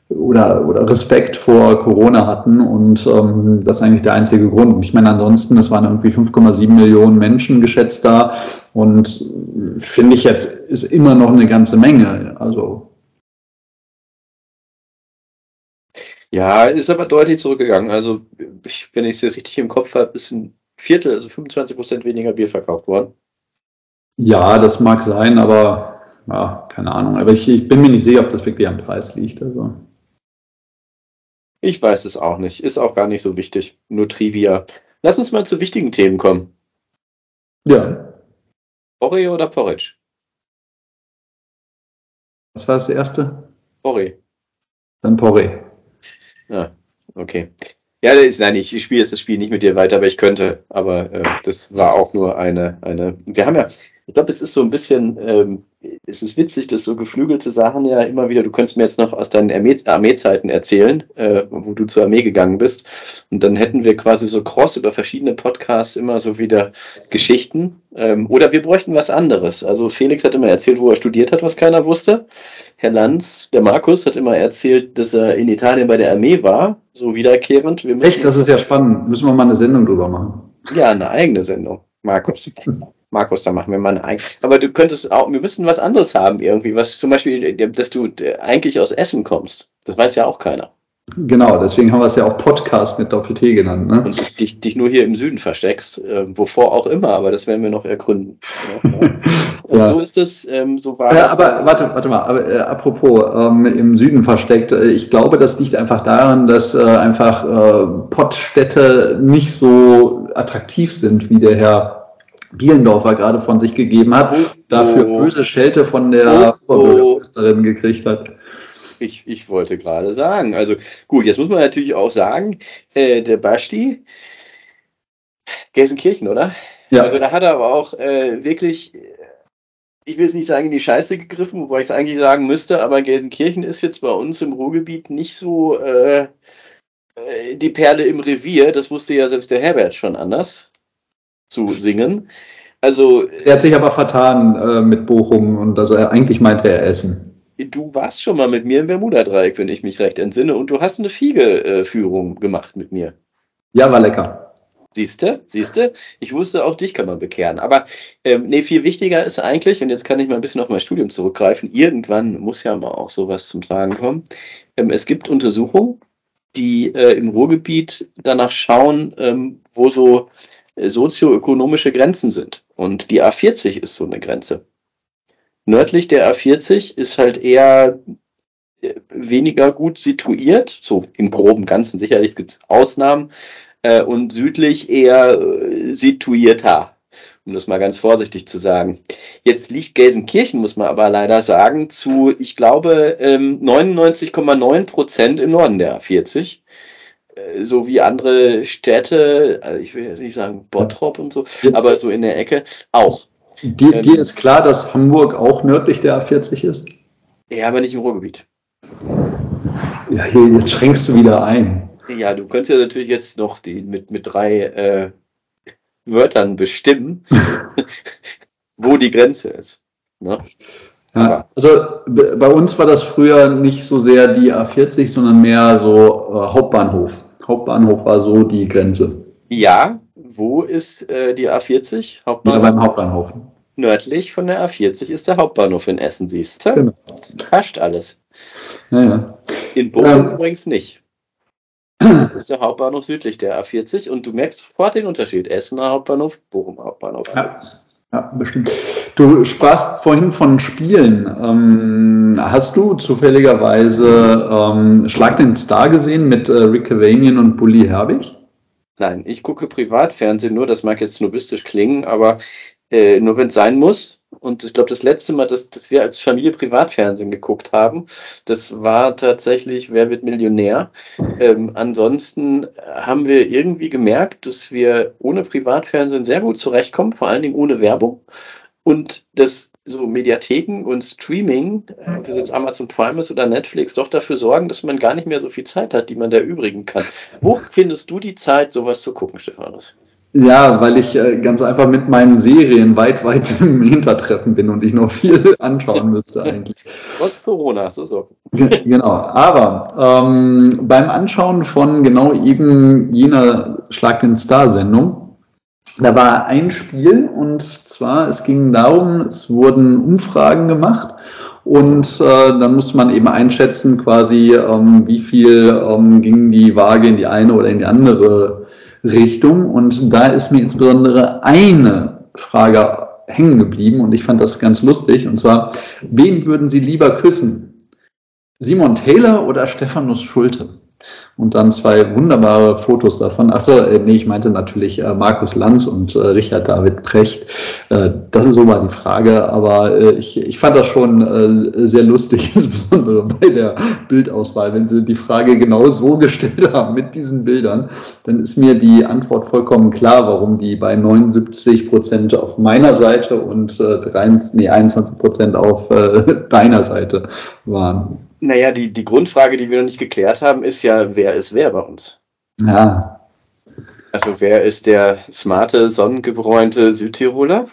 oder, oder Respekt vor Corona hatten und ähm, das ist eigentlich der einzige Grund. Ich meine, ansonsten, es waren irgendwie 5,7 Millionen Menschen geschätzt da und finde ich jetzt ist immer noch eine ganze Menge. Also Ja, ist aber deutlich zurückgegangen. Also, ich, wenn ich es richtig im Kopf habe, ist ein Viertel, also 25 Prozent weniger Bier verkauft worden. Ja, das mag sein, aber ja, keine Ahnung. Aber ich, ich bin mir nicht sicher, ob das wirklich am Preis liegt. Also. Ich weiß es auch nicht. Ist auch gar nicht so wichtig. Nur Trivia. Lass uns mal zu wichtigen Themen kommen. Ja. Porree oder Porridge? Was war das erste? Porree. Dann Porree. Ja, okay. Ja, das ist, nein, ich, spiele jetzt das Spiel nicht mit dir weiter, aber ich könnte. Aber äh, das war auch nur eine, eine. Wir haben ja, Ich glaube, es ist so ein bisschen, ähm, es ist witzig, dass so geflügelte Sachen ja immer wieder, du könntest mir jetzt noch aus deinen Armeezeiten erzählen, äh, wo du zur Armee gegangen bist. Und dann hätten wir quasi so cross über verschiedene Podcasts immer so wieder Geschichten. Ähm, oder wir bräuchten was anderes. Also Felix hat immer erzählt, wo er studiert hat, was keiner wusste. Herr Lanz, der Markus, hat immer erzählt, dass er in Italien bei der Armee war, so wiederkehrend. Echt, das ist ja spannend. Müssen wir mal eine Sendung drüber machen. Ja, eine eigene Sendung. Markus. Markus, da machen wir mal eine eigene. Aber du könntest auch, wir müssten was anderes haben irgendwie, was zum Beispiel, dass du eigentlich aus Essen kommst. Das weiß ja auch keiner. Genau, deswegen haben wir es ja auch Podcast mit Doppel-T genannt. Ne? Und dich, dich nur hier im Süden versteckst, äh, wovor auch immer, aber das werden wir noch ergründen. Und ja. so ist es, ähm, so war ja, Aber warte, warte mal, aber, äh, apropos ähm, im Süden versteckt, äh, ich glaube, das liegt einfach daran, dass äh, einfach äh, Pottstädte nicht so attraktiv sind, wie der Herr Bielendorfer gerade von sich gegeben hat, oh, dafür oh. böse Schelte von der oh, Oberbürgermeisterin gekriegt hat. Ich, ich wollte gerade sagen, also gut, jetzt muss man natürlich auch sagen, äh, der Basti, Gelsenkirchen, oder? Ja. Also da hat er aber auch äh, wirklich, ich will es nicht sagen, in die Scheiße gegriffen, wobei ich es eigentlich sagen müsste, aber Gelsenkirchen ist jetzt bei uns im Ruhrgebiet nicht so äh, äh die Perle im Revier, das wusste ja selbst der Herbert schon anders zu singen. Also, er hat sich aber vertan äh, mit Bochum und also er, eigentlich meinte er Essen. Du warst schon mal mit mir im Bermuda-Dreieck, wenn ich mich recht entsinne, und du hast eine Fiege-Führung gemacht mit mir. Ja, war lecker. Siehste, siehste, ich wusste, auch dich kann man bekehren. Aber ähm, nee, viel wichtiger ist eigentlich, und jetzt kann ich mal ein bisschen auf mein Studium zurückgreifen, irgendwann muss ja mal auch sowas zum Tragen kommen. Ähm, es gibt Untersuchungen, die äh, im Ruhrgebiet danach schauen, ähm, wo so sozioökonomische Grenzen sind. Und die A40 ist so eine Grenze. Nördlich der A40 ist halt eher äh, weniger gut situiert, so im groben Ganzen, sicherlich gibt es Ausnahmen, äh, und südlich eher äh, situierter, um das mal ganz vorsichtig zu sagen. Jetzt liegt Gelsenkirchen, muss man aber leider sagen, zu, ich glaube, 99,9 ähm, Prozent im Norden der A40 so wie andere Städte, also ich will jetzt nicht sagen Bottrop und so, aber so in der Ecke auch. Dir, ähm, dir ist klar, dass Hamburg auch nördlich der A40 ist? Ja, aber nicht im Ruhrgebiet. Ja, hier, jetzt schränkst du wieder ein. Ja, du könntest ja natürlich jetzt noch die mit, mit drei äh, Wörtern bestimmen, wo die Grenze ist. Ne? Ja, also bei uns war das früher nicht so sehr die A40, sondern mehr so äh, Hauptbahnhof. Hauptbahnhof war so die Grenze. Ja, wo ist äh, die A40? Hauptbahnhof? Ja, beim Hauptbahnhof. Nördlich von der A40 ist der Hauptbahnhof in Essen, siehst du? Genau. Passt alles. Ja, ja. In Bochum ähm, übrigens nicht. Das ist der Hauptbahnhof südlich der A40 und du merkst sofort den Unterschied. Essener Hauptbahnhof, Bochum Hauptbahnhof. Ja. Ja, bestimmt. Du sprachst vorhin von Spielen. Ähm, hast du zufälligerweise ähm, Schlag den Star gesehen mit äh, Rick Cavanian und Bully Herbig? Nein, ich gucke Privatfernsehen nur, das mag jetzt snobistisch klingen, aber äh, nur wenn es sein muss. Und ich glaube, das letzte Mal, dass, dass wir als Familie Privatfernsehen geguckt haben, das war tatsächlich Wer wird Millionär. Ähm, ansonsten haben wir irgendwie gemerkt, dass wir ohne Privatfernsehen sehr gut zurechtkommen, vor allen Dingen ohne Werbung. Und dass so Mediatheken und Streaming, äh, ob es jetzt Amazon Prime ist oder Netflix, doch dafür sorgen, dass man gar nicht mehr so viel Zeit hat, die man da übrigen kann. Wo findest du die Zeit, sowas zu gucken, Stefanus? Ja, weil ich äh, ganz einfach mit meinen Serien weit, weit im Hintertreffen bin und ich noch viel anschauen müsste eigentlich. Trotz Corona, so so. Genau, aber ähm, beim Anschauen von genau eben jener Schlag den Star-Sendung, da war ein Spiel und zwar, es ging darum, es wurden Umfragen gemacht und äh, dann musste man eben einschätzen, quasi, ähm, wie viel ähm, ging die Waage in die eine oder in die andere Richtung. Und da ist mir insbesondere eine Frage hängen geblieben und ich fand das ganz lustig. Und zwar, wen würden Sie lieber küssen? Simon Taylor oder Stephanus Schulte? Und dann zwei wunderbare Fotos davon. Achso, äh, nee, ich meinte natürlich äh, Markus Lanz und äh, Richard David Precht. Äh, das ist so mal die Frage, aber äh, ich, ich fand das schon äh, sehr lustig, insbesondere bei der Bildauswahl. Wenn Sie die Frage genau so gestellt haben mit diesen Bildern, dann ist mir die Antwort vollkommen klar, warum die bei 79 Prozent auf meiner Seite und äh, 23, nee, 21 Prozent auf äh, deiner Seite waren. Naja, die, die Grundfrage, die wir noch nicht geklärt haben, ist ja, wer ist wer bei uns? Ja. Also wer ist der smarte, sonnengebräunte Südtiroler?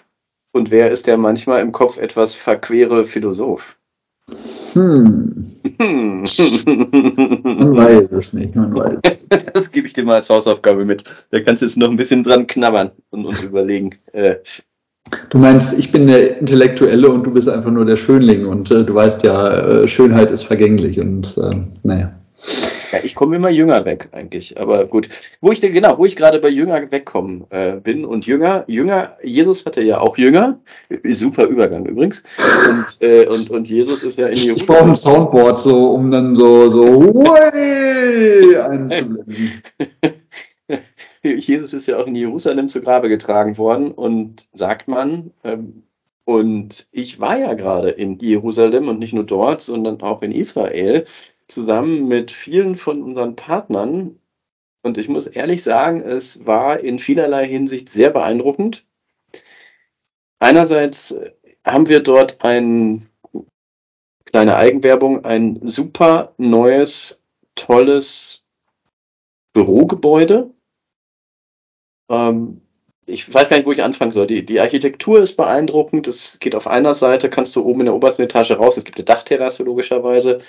Und wer ist der manchmal im Kopf etwas verquere Philosoph? Hm. man weiß es nicht, man weiß es. Das gebe ich dir mal als Hausaufgabe mit. Da kannst du jetzt noch ein bisschen dran knabbern und, und überlegen. Äh, Du meinst, ich bin der Intellektuelle und du bist einfach nur der Schönling und äh, du weißt ja, äh, Schönheit ist vergänglich und äh, naja. Ja, ich komme immer jünger weg eigentlich, aber gut. Wo ich denn genau, wo ich gerade bei jünger wegkommen äh, bin und jünger, jünger, Jesus hatte ja auch Jünger, super Übergang übrigens. Und, äh, und, und Jesus ist ja in die Ich brauche ein Soundboard so, um dann so so einzublenden. Jesus ist ja auch in Jerusalem zu Grabe getragen worden und sagt man, ähm, und ich war ja gerade in Jerusalem und nicht nur dort, sondern auch in Israel, zusammen mit vielen von unseren Partnern. Und ich muss ehrlich sagen, es war in vielerlei Hinsicht sehr beeindruckend. Einerseits haben wir dort ein, kleine Eigenwerbung, ein super neues, tolles Bürogebäude ähm, ich weiß gar nicht, wo ich anfangen soll. Die, die Architektur ist beeindruckend. Es geht auf einer Seite, kannst du oben in der obersten Etage raus. Es gibt eine Dachterrasse logischerweise.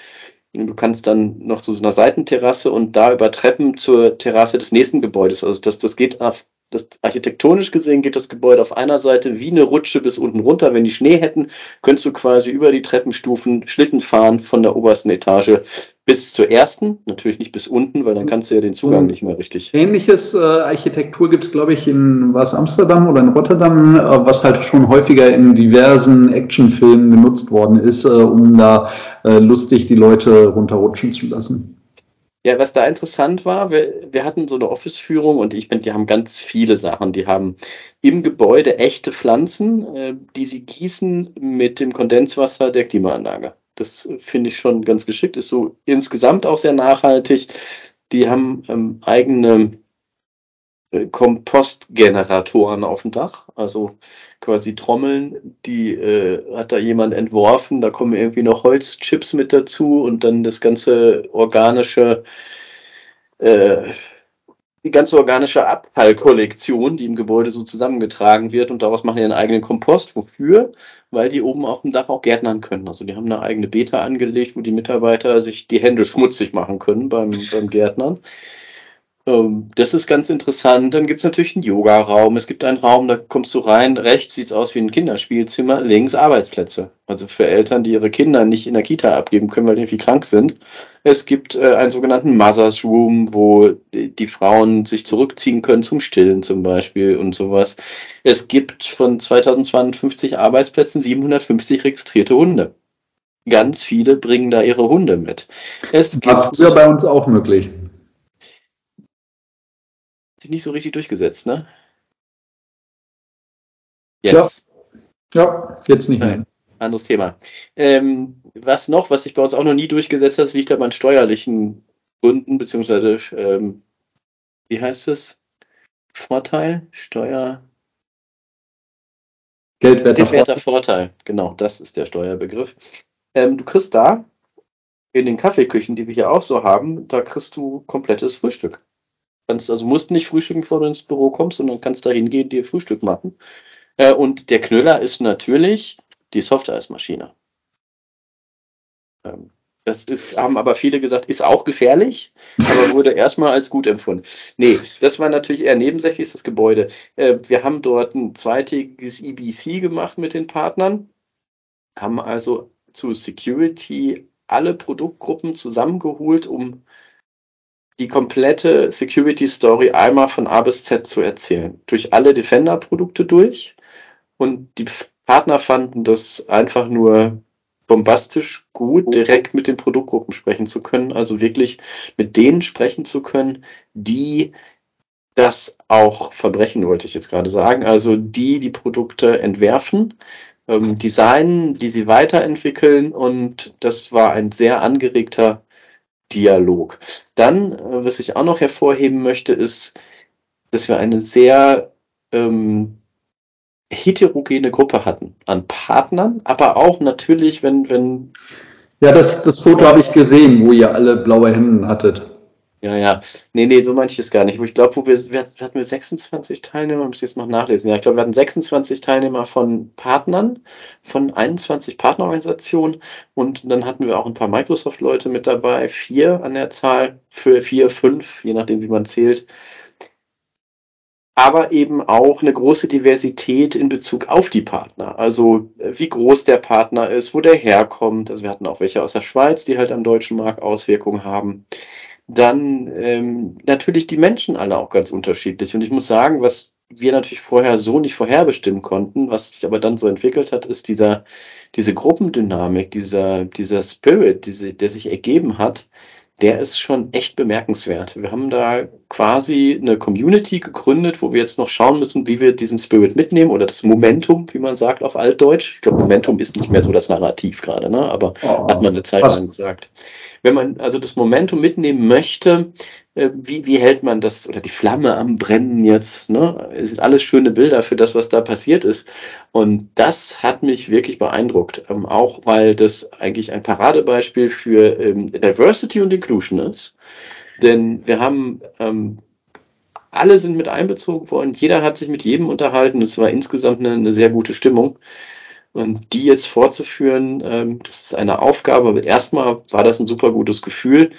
Du kannst dann noch zu so einer Seitenterrasse und da über Treppen zur Terrasse des nächsten Gebäudes. Also das, das geht auf, das architektonisch gesehen geht das Gebäude auf einer Seite wie eine Rutsche bis unten runter. Wenn die Schnee hätten, könntest du quasi über die Treppenstufen Schlitten fahren von der obersten Etage bis zur ersten, natürlich nicht bis unten, weil dann kannst du ja den Zugang nicht mehr richtig. Ähnliches äh, Architektur gibt es, glaube ich, in was Amsterdam oder in Rotterdam, äh, was halt schon häufiger in diversen Actionfilmen genutzt worden ist, äh, um da äh, lustig die Leute runterrutschen zu lassen. Ja, was da interessant war, wir, wir hatten so eine Office-Führung und ich bin, die haben ganz viele Sachen. Die haben im Gebäude echte Pflanzen, äh, die sie gießen mit dem Kondenswasser der Klimaanlage. Das finde ich schon ganz geschickt, ist so insgesamt auch sehr nachhaltig. Die haben ähm, eigene äh, Kompostgeneratoren auf dem Dach, also quasi Trommeln, die äh, hat da jemand entworfen, da kommen irgendwie noch Holzchips mit dazu und dann das ganze organische äh, die ganze organische Abfallkollektion, die im Gebäude so zusammengetragen wird und daraus machen die einen eigenen Kompost. Wofür? Weil die oben auf dem Dach auch gärtnern können. Also die haben eine eigene Beta angelegt, wo die Mitarbeiter sich die Hände schmutzig machen können beim, beim Gärtnern. Ähm, das ist ganz interessant. Dann gibt es natürlich einen Yoga-Raum. Es gibt einen Raum, da kommst du rein. Rechts sieht es aus wie ein Kinderspielzimmer, links Arbeitsplätze. Also für Eltern, die ihre Kinder nicht in der Kita abgeben können, weil die irgendwie krank sind. Es gibt äh, einen sogenannten Mother's Room, wo die, Frauen sich zurückziehen können zum Stillen zum Beispiel und sowas. Es gibt von 2250 Arbeitsplätzen 750 registrierte Hunde. Ganz viele bringen da ihre Hunde mit. Es War früher bei uns auch möglich sich nicht so richtig durchgesetzt, ne? Jetzt. Ja, ja jetzt nicht mehr. Anderes Thema. Ähm, was noch, was sich bei uns auch noch nie durchgesetzt hat, liegt aber an steuerlichen Gründen, beziehungsweise, ähm, wie heißt es? Vorteil? Steuer. Geldwerter, Geldwerter Vorteil. Genau, das ist der Steuerbegriff. Ähm, du kriegst da in den Kaffeeküchen, die wir hier auch so haben, da kriegst du komplettes Frühstück. Kannst, also musst nicht frühstücken, bevor du ins Büro kommst, sondern kannst da hingehen, dir Frühstück machen. Äh, und der Knüller ist natürlich die Softeismaschine. Ähm, das ist, haben aber viele gesagt, ist auch gefährlich, aber wurde erstmal als gut empfunden. Nee, das war natürlich eher nebensächlich, das Gebäude. Äh, wir haben dort ein zweitägiges EBC gemacht mit den Partnern, haben also zu Security alle Produktgruppen zusammengeholt, um die komplette Security Story einmal von A bis Z zu erzählen. Durch alle Defender-Produkte durch. Und die Partner fanden das einfach nur bombastisch gut, direkt mit den Produktgruppen sprechen zu können, also wirklich mit denen sprechen zu können, die das auch verbrechen, wollte ich jetzt gerade sagen, also die die Produkte entwerfen, ähm, designen, die sie weiterentwickeln und das war ein sehr angeregter Dialog. Dann, äh, was ich auch noch hervorheben möchte, ist, dass wir eine sehr ähm, heterogene Gruppe hatten an Partnern, aber auch natürlich, wenn, wenn. Ja, das, das Foto habe ich gesehen, wo ihr alle blaue Hemden hattet. Ja, ja. Nee, nee, so ich es gar nicht. Ich glaube, wo wir, wir hatten wir 26 Teilnehmer, muss ich jetzt noch nachlesen. Ja, ich glaube, wir hatten 26 Teilnehmer von Partnern, von 21 Partnerorganisationen und dann hatten wir auch ein paar Microsoft-Leute mit dabei, vier an der Zahl, für vier, fünf, je nachdem, wie man zählt aber eben auch eine große Diversität in Bezug auf die Partner. Also wie groß der Partner ist, wo der herkommt. Also wir hatten auch welche aus der Schweiz, die halt am deutschen Markt Auswirkungen haben. Dann ähm, natürlich die Menschen alle auch ganz unterschiedlich. Und ich muss sagen, was wir natürlich vorher so nicht vorherbestimmen konnten, was sich aber dann so entwickelt hat, ist dieser, diese Gruppendynamik, dieser, dieser Spirit, diese, der sich ergeben hat, der ist schon echt bemerkenswert. Wir haben da quasi eine Community gegründet, wo wir jetzt noch schauen müssen, wie wir diesen Spirit mitnehmen oder das Momentum, wie man sagt auf Altdeutsch. Ich glaube, Momentum ist nicht mehr so das Narrativ gerade, ne? aber oh, hat man eine Zeit lang gesagt. Wenn man also das Momentum mitnehmen möchte, wie, wie hält man das oder die Flamme am Brennen jetzt? Ne? Es sind alles schöne Bilder für das, was da passiert ist. Und das hat mich wirklich beeindruckt. Ähm, auch weil das eigentlich ein Paradebeispiel für ähm, Diversity und Inclusion ist. Denn wir haben ähm, alle sind mit einbezogen worden, jeder hat sich mit jedem unterhalten. Es war insgesamt eine, eine sehr gute Stimmung. Und die jetzt fortzuführen, ähm, das ist eine Aufgabe. Aber erstmal war das ein super gutes Gefühl.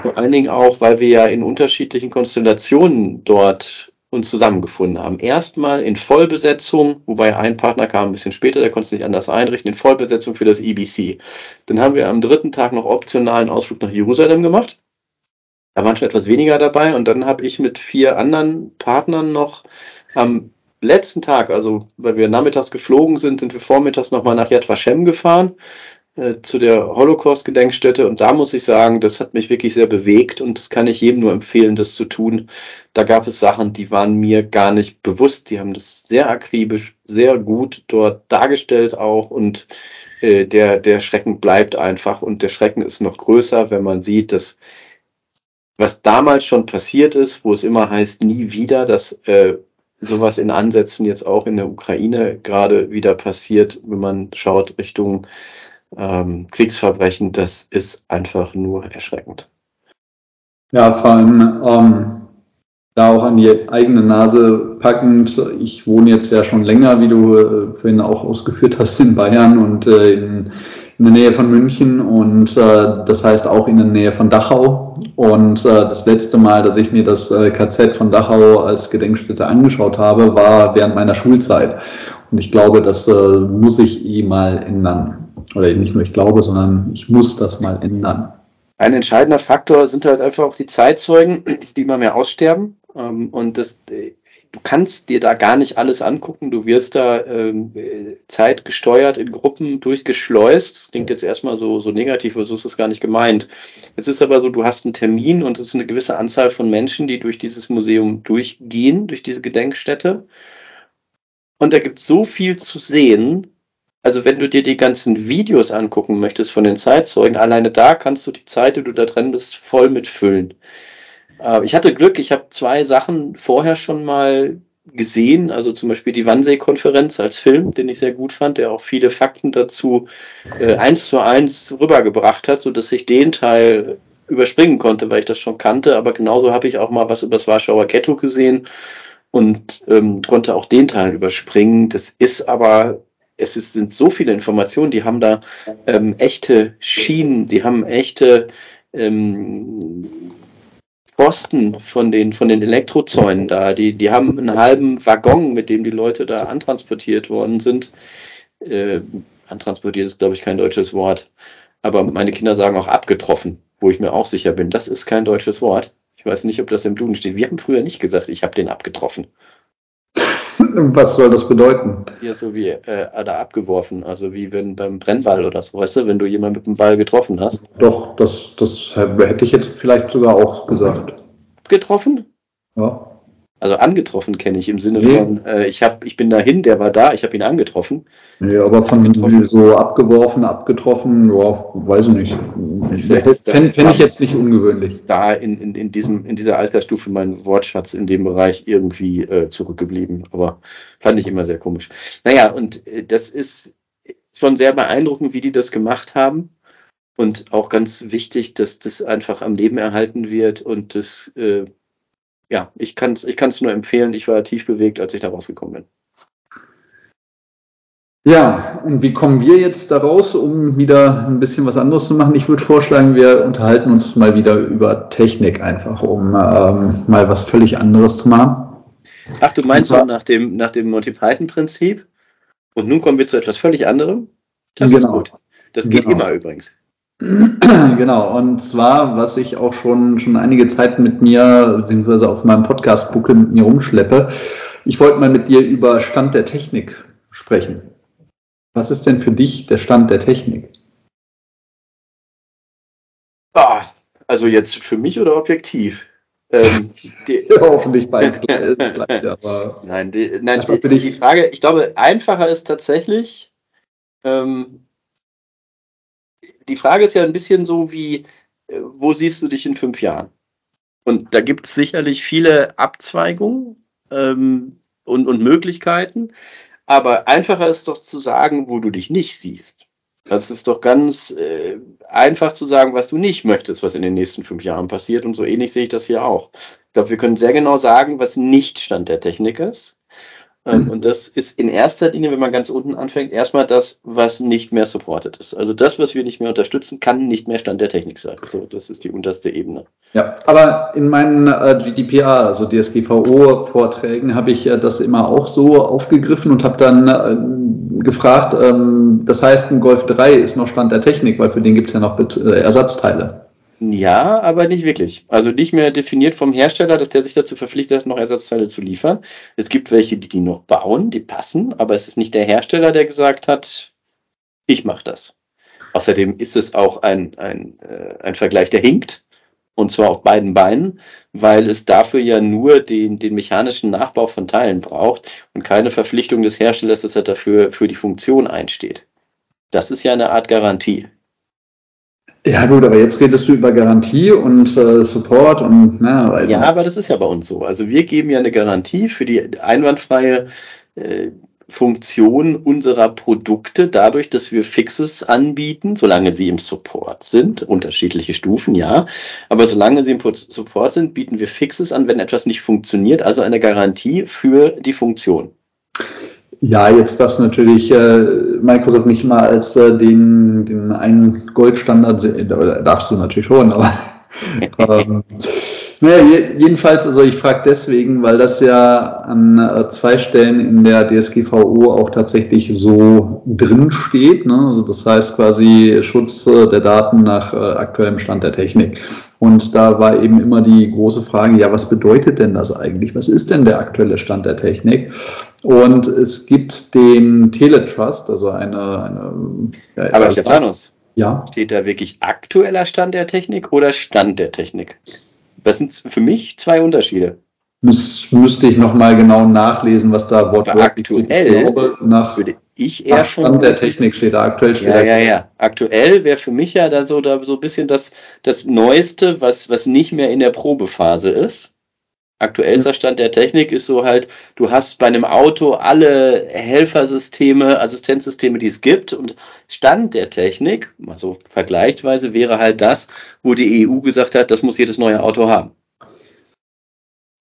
Vor allen Dingen auch, weil wir ja in unterschiedlichen Konstellationen dort uns zusammengefunden haben. Erstmal in Vollbesetzung, wobei ein Partner kam ein bisschen später, der konnte es nicht anders einrichten, in Vollbesetzung für das EBC. Dann haben wir am dritten Tag noch optionalen Ausflug nach Jerusalem gemacht. Da waren schon etwas weniger dabei und dann habe ich mit vier anderen Partnern noch am letzten Tag, also weil wir nachmittags geflogen sind, sind wir vormittags nochmal nach Yad Vashem gefahren äh, zu der Holocaust-Gedenkstätte und da muss ich sagen, das hat mich wirklich sehr bewegt und das kann ich jedem nur empfehlen, das zu tun. Da gab es Sachen, die waren mir gar nicht bewusst. Die haben das sehr akribisch, sehr gut dort dargestellt auch und äh, der, der Schrecken bleibt einfach und der Schrecken ist noch größer, wenn man sieht, dass was damals schon passiert ist, wo es immer heißt, nie wieder, dass äh, sowas in Ansätzen jetzt auch in der Ukraine gerade wieder passiert, wenn man schaut Richtung ähm, Kriegsverbrechen, das ist einfach nur erschreckend. Ja, vor allem ähm, da auch an die eigene Nase packend. Ich wohne jetzt ja schon länger, wie du äh, vorhin auch ausgeführt hast, in Bayern und äh, in in der Nähe von München und äh, das heißt auch in der Nähe von Dachau. Und äh, das letzte Mal, dass ich mir das äh, KZ von Dachau als Gedenkstätte angeschaut habe, war während meiner Schulzeit. Und ich glaube, das äh, muss ich eh mal ändern. Oder nicht nur ich glaube, sondern ich muss das mal ändern. Ein entscheidender Faktor sind halt einfach auch die Zeitzeugen, die immer mehr aussterben. Ähm, und das du kannst dir da gar nicht alles angucken. Du wirst da ähm, zeitgesteuert in Gruppen durchgeschleust. Das klingt jetzt erstmal so, so negativ, aber so ist es gar nicht gemeint. Jetzt ist aber so, du hast einen Termin und es ist eine gewisse Anzahl von Menschen, die durch dieses Museum durchgehen, durch diese Gedenkstätte. Und da gibt es so viel zu sehen. Also wenn du dir die ganzen Videos angucken möchtest von den Zeitzeugen, alleine da kannst du die Zeit, die du da drin bist, voll mitfüllen. Äh, ich hatte Glück, ich habe zwei Sachen vorher schon mal gesehen, also zum Beispiel die Wannsee-Konferenz als Film, den ich sehr gut fand, der auch viele Fakten dazu äh, eins zu eins rübergebracht hat, so dass ich den Teil überspringen konnte, weil ich das schon kannte. Aber genauso habe ich auch mal was über das Warschauer Ghetto gesehen und ähm, konnte auch den Teil überspringen. Das ist aber es ist, sind so viele Informationen, die haben da ähm, echte Schienen, die haben echte ähm, Pfosten von den, von den Elektrozäunen da. Die, die haben einen halben Waggon, mit dem die Leute da antransportiert worden sind. Äh, antransportiert ist, glaube ich, kein deutsches Wort. Aber meine Kinder sagen auch abgetroffen, wo ich mir auch sicher bin, das ist kein deutsches Wort. Ich weiß nicht, ob das im Duden steht. Wir haben früher nicht gesagt, ich habe den abgetroffen. Was soll das bedeuten? Ja, so wie äh, da abgeworfen, also wie wenn beim Brennball oder so, weißt du, wenn du jemanden mit dem Ball getroffen hast. Doch, das, das hätte ich jetzt vielleicht sogar auch gesagt. Getroffen? Ja. Also angetroffen kenne ich im Sinne nee. von, äh, ich, hab, ich bin dahin, der war da, ich habe ihn angetroffen. Nee, aber von so abgeworfen, abgetroffen, ja, weiß ich nicht. Fände fänd ich jetzt nicht ungewöhnlich. Da in, in, in, diesem, in dieser Altersstufe mein Wortschatz in dem Bereich irgendwie äh, zurückgeblieben. Aber fand ich immer sehr komisch. Naja, und äh, das ist schon sehr beeindruckend, wie die das gemacht haben. Und auch ganz wichtig, dass das einfach am Leben erhalten wird und das äh, ja, ich kann es ich kann's nur empfehlen. Ich war tief bewegt, als ich da rausgekommen bin. Ja, und wie kommen wir jetzt da raus, um wieder ein bisschen was anderes zu machen? Ich würde vorschlagen, wir unterhalten uns mal wieder über Technik einfach, um ähm, mal was völlig anderes zu machen. Ach, du meinst zwar, nach dem, nach dem Monty Python-Prinzip? Und nun kommen wir zu etwas völlig anderem? Das genau. ist gut. Das geht genau. immer übrigens. Genau, und zwar, was ich auch schon, schon einige Zeit mit mir, beziehungsweise auf meinem Podcast-Buckel mit mir rumschleppe. Ich wollte mal mit dir über Stand der Technik sprechen. Was ist denn für dich der Stand der Technik? Ah, also jetzt für mich oder objektiv? Ähm, die, Hoffentlich beides gleich, aber. Nein, die, nein die, die, Frage, ich glaube, einfacher ist tatsächlich, ähm, die Frage ist ja ein bisschen so wie, äh, wo siehst du dich in fünf Jahren? Und da gibt es sicherlich viele Abzweigungen ähm, und, und Möglichkeiten. Aber einfacher ist doch zu sagen, wo du dich nicht siehst. Das ist doch ganz äh, einfach zu sagen, was du nicht möchtest, was in den nächsten fünf Jahren passiert. Und so ähnlich sehe ich das hier auch. Ich glaube, wir können sehr genau sagen, was nicht Stand der Technik ist. Ähm, und das ist in erster Linie, wenn man ganz unten anfängt, erstmal das, was nicht mehr supported ist. Also das, was wir nicht mehr unterstützen, kann nicht mehr Stand der Technik sein. So, das ist die unterste Ebene. Ja, aber in meinen äh, GDPR, also DSGVO-Vorträgen, habe ich äh, das immer auch so aufgegriffen und habe dann äh, gefragt, ähm, das heißt, ein Golf 3 ist noch Stand der Technik, weil für den gibt es ja noch äh, Ersatzteile. Ja, aber nicht wirklich. Also nicht mehr definiert vom Hersteller, dass der sich dazu verpflichtet hat, noch Ersatzteile zu liefern. Es gibt welche, die die noch bauen, die passen, aber es ist nicht der Hersteller, der gesagt hat, ich mache das. Außerdem ist es auch ein, ein, äh, ein Vergleich, der hinkt. Und zwar auf beiden Beinen, weil es dafür ja nur den, den mechanischen Nachbau von Teilen braucht und keine Verpflichtung des Herstellers, dass er dafür für die Funktion einsteht. Das ist ja eine Art Garantie. Ja gut, aber jetzt redest du über Garantie und äh, Support und na, ja, aber das ist ja bei uns so. Also wir geben ja eine Garantie für die einwandfreie äh, Funktion unserer Produkte dadurch, dass wir Fixes anbieten, solange sie im Support sind, unterschiedliche Stufen, ja. Aber solange sie im Support sind, bieten wir Fixes an, wenn etwas nicht funktioniert, also eine Garantie für die Funktion. Ja, jetzt darfst du natürlich äh, Microsoft nicht mal als äh, den, den einen Goldstandard sehen, darfst du natürlich schon, aber ähm, naja, jedenfalls, also ich frage deswegen, weil das ja an äh, zwei Stellen in der DSGVO auch tatsächlich so drin steht. Ne? Also das heißt quasi Schutz äh, der Daten nach äh, aktuellem Stand der Technik. Und da war eben immer die große Frage, ja, was bedeutet denn das eigentlich? Was ist denn der aktuelle Stand der Technik? Und es gibt den Teletrust, also eine... eine ja, Aber Stefanus, ja? steht da wirklich aktueller Stand der Technik oder Stand der Technik? Das sind für mich zwei Unterschiede. Müs müsste ich nochmal genau nachlesen, was da wortwörtlich. Ich glaube, nach, würde ich eher nach Stand der Technik steht da aktuell steht Ja, ja, ja. Aktuell wäre für mich ja da so, da so ein bisschen das, das Neueste, was, was nicht mehr in der Probephase ist. Aktuellster Stand der Technik ist so halt, du hast bei einem Auto alle Helfersysteme, Assistenzsysteme, die es gibt und Stand der Technik, mal so vergleichsweise, wäre halt das, wo die EU gesagt hat, das muss jedes neue Auto haben.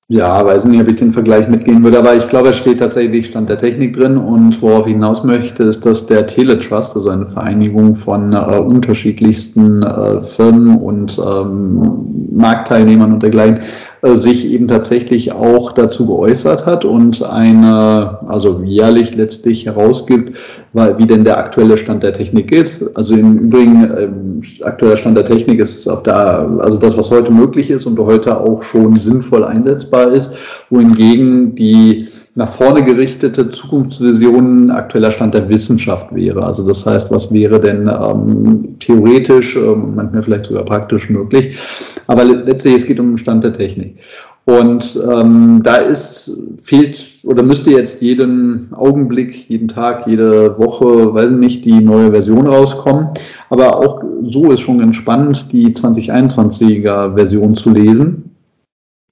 Ja, weiß nicht, ob ich den Vergleich mitgehen würde, aber ich glaube, es steht tatsächlich Stand der Technik drin und worauf ich hinaus möchte, ist, dass der Teletrust, also eine Vereinigung von äh, unterschiedlichsten äh, Firmen und ähm, Marktteilnehmern und dergleichen, sich eben tatsächlich auch dazu geäußert hat und eine, also jährlich letztlich herausgibt, wie denn der aktuelle Stand der Technik ist. Also im Übrigen, ähm, aktueller Stand der Technik ist auf der, also das, was heute möglich ist und heute auch schon sinnvoll einsetzbar ist, wohingegen die nach vorne gerichtete Zukunftsvision aktueller Stand der Wissenschaft wäre. Also das heißt, was wäre denn ähm, theoretisch, ähm, manchmal vielleicht sogar praktisch möglich. Aber letztlich, es geht um den Stand der Technik. Und ähm, da ist, fehlt oder müsste jetzt jeden Augenblick, jeden Tag, jede Woche, weiß ich nicht, die neue Version rauskommen. Aber auch so ist schon ganz spannend, die 2021er Version zu lesen,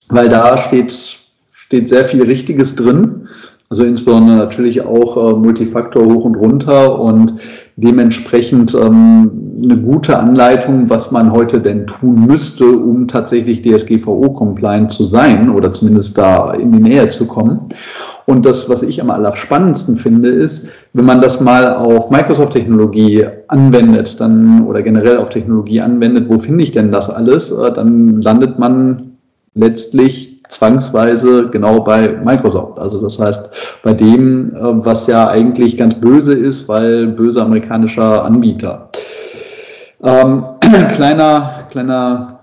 weil da steht, steht sehr viel Richtiges drin. Also insbesondere natürlich auch äh, Multifaktor hoch und runter und dementsprechend ähm, eine gute Anleitung, was man heute denn tun müsste, um tatsächlich DSGVO-compliant zu sein oder zumindest da in die Nähe zu kommen. Und das, was ich am allerspannendsten finde, ist, wenn man das mal auf Microsoft-Technologie anwendet, dann oder generell auf Technologie anwendet, wo finde ich denn das alles? Äh, dann landet man letztlich zwangsweise genau bei Microsoft. Also das heißt, bei dem, äh, was ja eigentlich ganz böse ist, weil böse amerikanischer Anbieter. Ähm, kleiner, kleiner,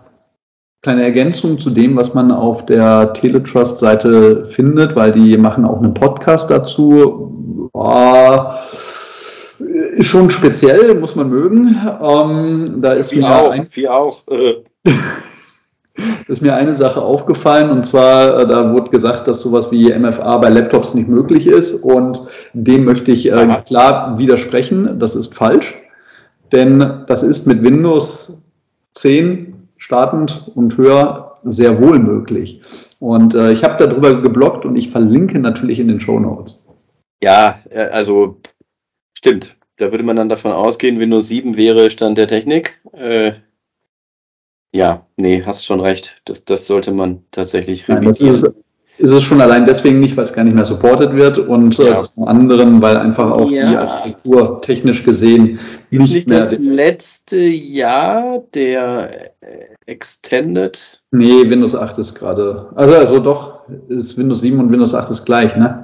kleine Ergänzung zu dem, was man auf der Teletrust-Seite findet, weil die machen auch einen Podcast dazu. Oh, ist schon speziell, muss man mögen. Ähm, da ist wie auch, ein, wie auch. Äh. ist mir eine Sache aufgefallen und zwar, äh, da wurde gesagt, dass sowas wie MFA bei Laptops nicht möglich ist und dem möchte ich äh, klar widersprechen. Das ist falsch, denn das ist mit Windows 10 startend und höher sehr wohl möglich. Und äh, ich habe darüber geblockt und ich verlinke natürlich in den Show Notes. Ja, äh, also stimmt. Da würde man dann davon ausgehen, Windows 7 wäre Stand der Technik. Äh, ja, nee, hast schon recht. Das, das sollte man tatsächlich Nein, das ist, ist es schon allein deswegen nicht, weil es gar nicht mehr supported wird und äh, ja. zum anderen, weil einfach auch ja. die Architektur technisch gesehen ist nicht, nicht mehr das letzte Jahr der äh, Extended? Nee, Windows 8 ist gerade. Also, also doch, ist Windows 7 und Windows 8 ist gleich, ne?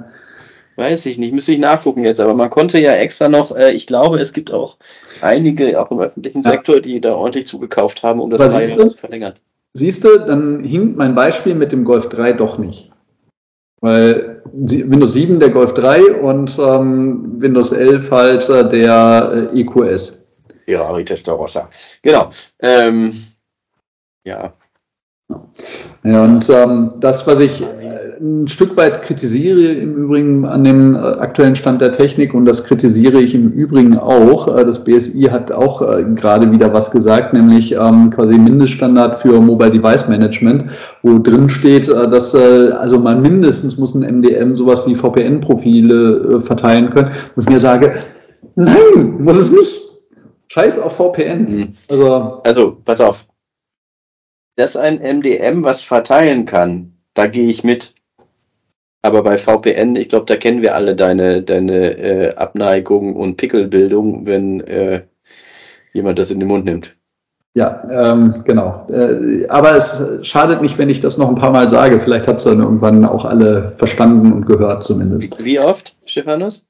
Weiß ich nicht, müsste ich nachgucken jetzt, aber man konnte ja extra noch, äh, ich glaube, es gibt auch einige, auch im öffentlichen ja. Sektor, die da ordentlich zugekauft haben, um das drei Jahre zu verlängern. Siehst du, dann hinkt mein Beispiel mit dem Golf 3 doch nicht. Weil Windows 7 der Golf 3 und ähm, Windows 11 halt äh, der äh, EQS. Ja, Rita Rossa. Genau. Ähm, ja. Ja, und ähm, das, was ich ein Stück weit kritisiere im Übrigen an dem äh, aktuellen Stand der Technik und das kritisiere ich im Übrigen auch. Äh, das BSI hat auch äh, gerade wieder was gesagt, nämlich ähm, quasi Mindeststandard für Mobile Device Management, wo drin steht, dass also man mindestens muss ein MDM sowas wie VPN-Profile verteilen können. Und ich mir sage, nein, muss es nicht. Scheiß auf VPN. Mhm. Also, also pass auf. Dass ein MDM was verteilen kann, da gehe ich mit. Aber bei VPN, ich glaube, da kennen wir alle deine, deine äh, Abneigung und Pickelbildung, wenn äh, jemand das in den Mund nimmt. Ja, ähm, genau. Äh, aber es schadet nicht, wenn ich das noch ein paar Mal sage. Vielleicht hat es dann irgendwann auch alle verstanden und gehört zumindest. Wie oft, Stephanus?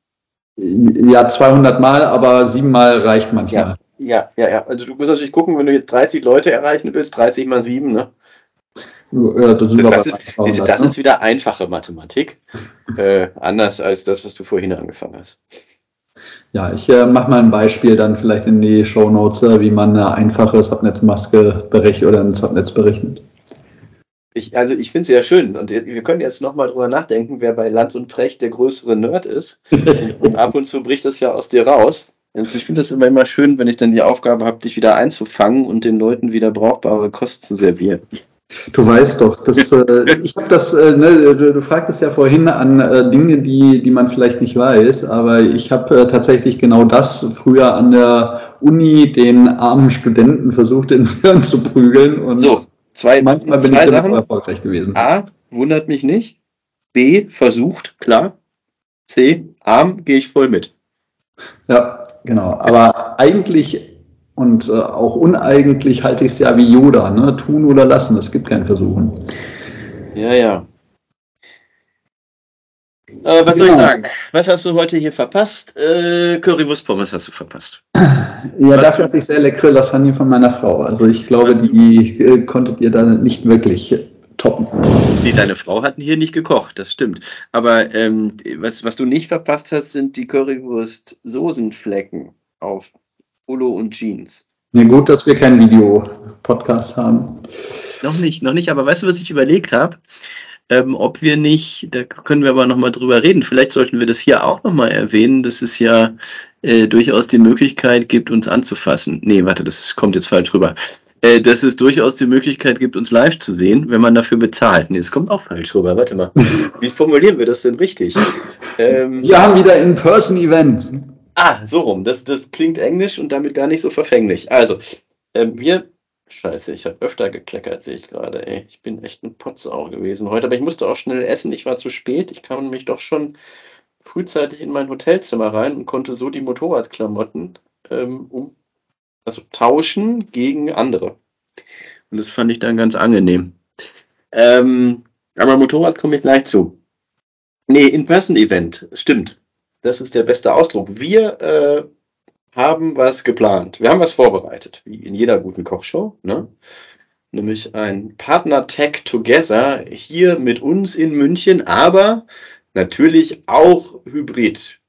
Ja, 200 Mal, aber siebenmal reicht manchmal. Ja, ja, ja, ja. Also du musst natürlich gucken, wenn du jetzt 30 Leute erreichen willst, 30 mal 7, ne? Ja, das, das, ist, diese, das ist, wieder einfache Mathematik. äh, anders als das, was du vorhin angefangen hast. Ja, ich äh, mache mal ein Beispiel dann vielleicht in die Show Notes, äh, wie man eine einfache Subnet-Maske berechnet oder ein Subnetz berechnet. Ich, also ich finde es ja schön und wir können jetzt nochmal drüber nachdenken, wer bei Lanz und Precht der größere Nerd ist. und ab und zu bricht das ja aus dir raus. Also ich finde das immer, immer schön, wenn ich dann die Aufgabe habe, dich wieder einzufangen und den Leuten wieder brauchbare Kosten zu servieren. Du weißt doch, dass, äh, ich habe das, äh, ne, du, du fragtest ja vorhin an äh, Dinge, die, die man vielleicht nicht weiß, aber ich habe äh, tatsächlich genau das früher an der Uni den armen Studenten versucht ins Hirn zu prügeln und so, zwei, manchmal bin zwei ich Sachen. erfolgreich gewesen. A, wundert mich nicht. B, versucht, klar. C, arm, gehe ich voll mit. Ja, genau. Aber eigentlich und äh, auch uneigentlich halte ich es ja wie Yoda, ne? Tun oder lassen, es gibt kein Versuchen. Ja, ja. Äh, was soll ich genau. sagen? Was hast du heute hier verpasst? Äh, Currywurst Pommes hast du verpasst. Ja, was dafür habe ich sehr leckere Lasagne von meiner Frau. Also ich glaube, die äh, konntet ihr da nicht wirklich toppen. Nee, deine Frau hat hier nicht gekocht, das stimmt. Aber ähm, was, was du nicht verpasst hast, sind die Currywurst-Soßenflecken auf Polo und Jeans. Ja, gut, dass wir keinen Videopodcast haben. Noch nicht, noch nicht, aber weißt du, was ich überlegt habe? Ähm, ob wir nicht, da können wir aber nochmal drüber reden, vielleicht sollten wir das hier auch nochmal erwähnen, dass es ja äh, durchaus die Möglichkeit gibt, uns anzufassen. Nee, warte, das kommt jetzt falsch rüber. Äh, dass es durchaus die Möglichkeit gibt, uns live zu sehen, wenn man dafür bezahlt. Nee, das kommt auch falsch rüber. Warte mal. Wie formulieren wir das denn richtig? Ähm, wir haben wieder In-Person-Events. Ah, so rum. Das, das klingt englisch und damit gar nicht so verfänglich. Also, ähm, wir Scheiße, ich habe öfter gekleckert, sehe ich gerade. Ey, ich bin echt ein Potsau gewesen heute, aber ich musste auch schnell essen. Ich war zu spät. Ich kam nämlich doch schon frühzeitig in mein Hotelzimmer rein und konnte so die Motorradklamotten ähm, um, also tauschen gegen andere. Und das fand ich dann ganz angenehm. Ähm, aber Motorrad komme ich gleich zu. Nee, In-Person-Event, stimmt. Das ist der beste Ausdruck. Wir äh, haben was geplant. Wir haben was vorbereitet, wie in jeder guten Kochshow. Ne? Nämlich ein Partner Tech Together hier mit uns in München, aber natürlich auch hybrid.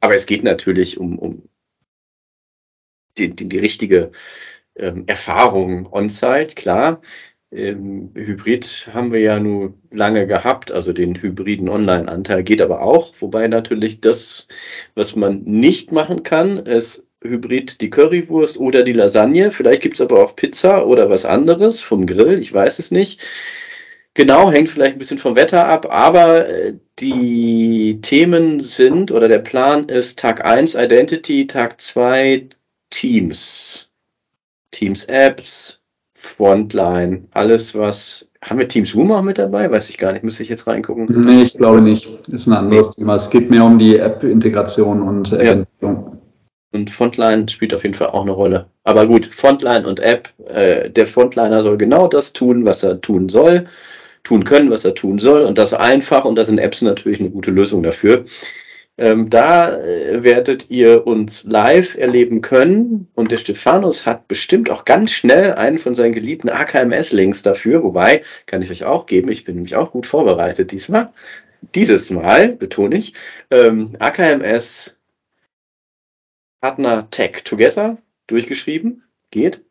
Aber es geht natürlich um, um die, die, die richtige ähm, Erfahrung on-site, klar. Ähm, Hybrid haben wir ja nur lange gehabt, also den hybriden Online-Anteil geht aber auch, wobei natürlich das, was man nicht machen kann, ist Hybrid die Currywurst oder die Lasagne. Vielleicht gibt es aber auch Pizza oder was anderes vom Grill, ich weiß es nicht. Genau, hängt vielleicht ein bisschen vom Wetter ab, aber äh, die Themen sind oder der Plan ist Tag 1 Identity, Tag 2 Teams. Teams Apps, Frontline, alles was. Haben wir Team Zoom auch mit dabei? Weiß ich gar nicht, müsste ich jetzt reingucken. Nee, ich glaube nicht. Ist ein anderes nee. Thema. Es geht mehr um die App-Integration und ja. Und Frontline spielt auf jeden Fall auch eine Rolle. Aber gut, Frontline und App, äh, der Frontliner soll genau das tun, was er tun soll, tun können, was er tun soll. Und das einfach und das sind Apps natürlich eine gute Lösung dafür. Ähm, da äh, werdet ihr uns live erleben können und der Stephanus hat bestimmt auch ganz schnell einen von seinen geliebten AKMS-Links dafür, wobei, kann ich euch auch geben, ich bin nämlich auch gut vorbereitet diesmal. Dieses Mal, betone ich, ähm, AKMS Partner Tech Together durchgeschrieben, geht.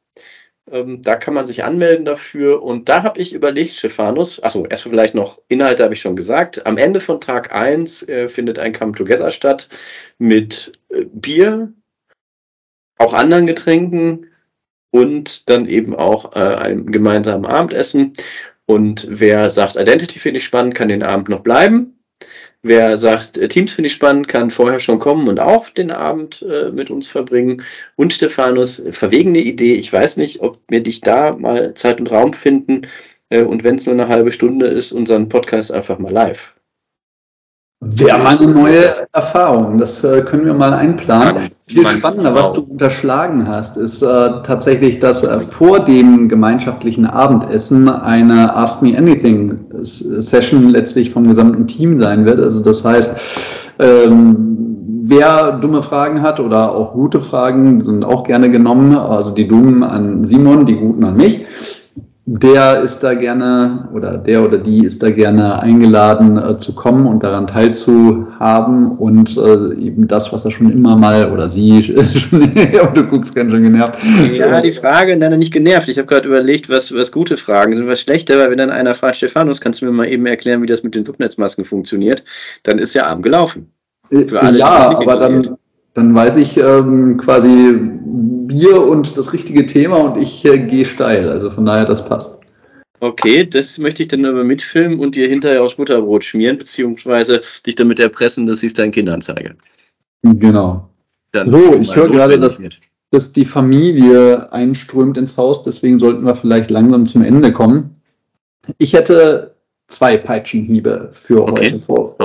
Ähm, da kann man sich anmelden dafür. Und da habe ich überlegt, Stephanus, achso, erst vielleicht noch Inhalte habe ich schon gesagt. Am Ende von Tag 1 äh, findet ein Come Together statt mit äh, Bier, auch anderen Getränken und dann eben auch äh, einem gemeinsamen Abendessen. Und wer sagt, Identity finde ich spannend, kann den Abend noch bleiben. Wer sagt, äh, Teams finde ich spannend, kann vorher schon kommen und auch den Abend äh, mit uns verbringen. Und Stephanus, verwegene Idee, ich weiß nicht, ob wir dich da mal Zeit und Raum finden äh, und wenn es nur eine halbe Stunde ist, unseren Podcast einfach mal live. Wäre mal eine neue Erfahrung. Das äh, können wir mal einplanen. Viel spannender, was du unterschlagen hast, ist äh, tatsächlich, dass äh, vor dem gemeinschaftlichen Abendessen eine Ask Me Anything Session letztlich vom gesamten Team sein wird. Also das heißt, ähm, wer dumme Fragen hat oder auch gute Fragen, sind auch gerne genommen. Also die dummen an Simon, die guten an mich der ist da gerne oder der oder die ist da gerne eingeladen äh, zu kommen und daran teilzuhaben und äh, eben das, was er schon immer mal oder sie schon, du guckst ganz schön genervt. Ja, die Frage, nein, nicht genervt. Ich habe gerade überlegt, was, was gute Fragen sind, was schlechte, weil wenn dann einer fragt, Stefanus, kannst du mir mal eben erklären, wie das mit den Subnetzmasken funktioniert, dann ist ja arm gelaufen. Äh, alle, ja, aber dann, dann weiß ich ähm, quasi Bier und das richtige Thema und ich äh, gehe steil. Also von daher, das passt. Okay, das möchte ich dann aber mitfilmen und dir hinterher aufs Butterbrot schmieren, beziehungsweise dich damit erpressen, dass ich es deinen Kindern zeige. Genau. Dann so, ich höre gerade, dass, dass die Familie einströmt ins Haus, deswegen sollten wir vielleicht langsam zum Ende kommen. Ich hätte zwei Peitschenhiebe für okay. heute vor.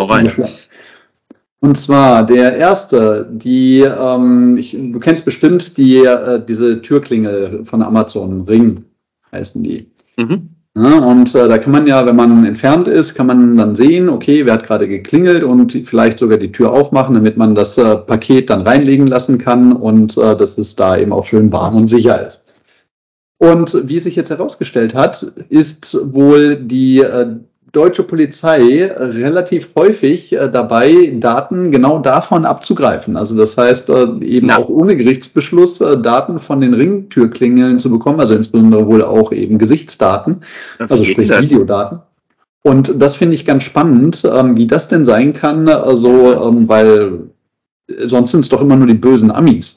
Und zwar der erste, die, ähm, ich, du kennst bestimmt die, äh, diese Türklingel von Amazon, Ring heißen die. Mhm. Ja, und äh, da kann man ja, wenn man entfernt ist, kann man dann sehen, okay, wer hat gerade geklingelt und vielleicht sogar die Tür aufmachen, damit man das äh, Paket dann reinlegen lassen kann und äh, dass es da eben auch schön warm und sicher ist. Und wie sich jetzt herausgestellt hat, ist wohl die äh, deutsche Polizei relativ häufig äh, dabei, Daten genau davon abzugreifen. Also das heißt, äh, eben ja. auch ohne Gerichtsbeschluss äh, Daten von den Ringtürklingeln zu bekommen, also insbesondere wohl auch eben Gesichtsdaten, also sprich das? Videodaten. Und das finde ich ganz spannend, ähm, wie das denn sein kann, also ähm, weil sonst sind es doch immer nur die bösen Amis.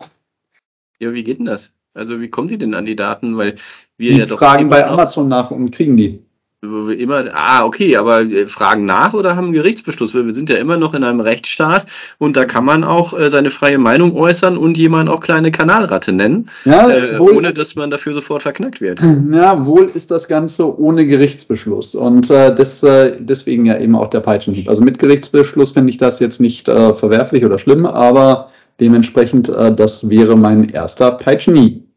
Ja, wie geht denn das? Also wie kommen die denn an die Daten? Weil wir die ja doch fragen bei Amazon nach und kriegen die immer, ah, okay, aber äh, fragen nach oder haben Gerichtsbeschluss? Weil wir sind ja immer noch in einem Rechtsstaat und da kann man auch äh, seine freie Meinung äußern und jemanden auch kleine Kanalratte nennen, ja, äh, wohl, ohne dass man dafür sofort verknackt wird. Ja, wohl ist das Ganze ohne Gerichtsbeschluss und äh, das, äh, deswegen ja eben auch der Peitschenhieb. Also mit Gerichtsbeschluss finde ich das jetzt nicht äh, verwerflich oder schlimm, aber dementsprechend, das wäre mein erster Peitschenhieb.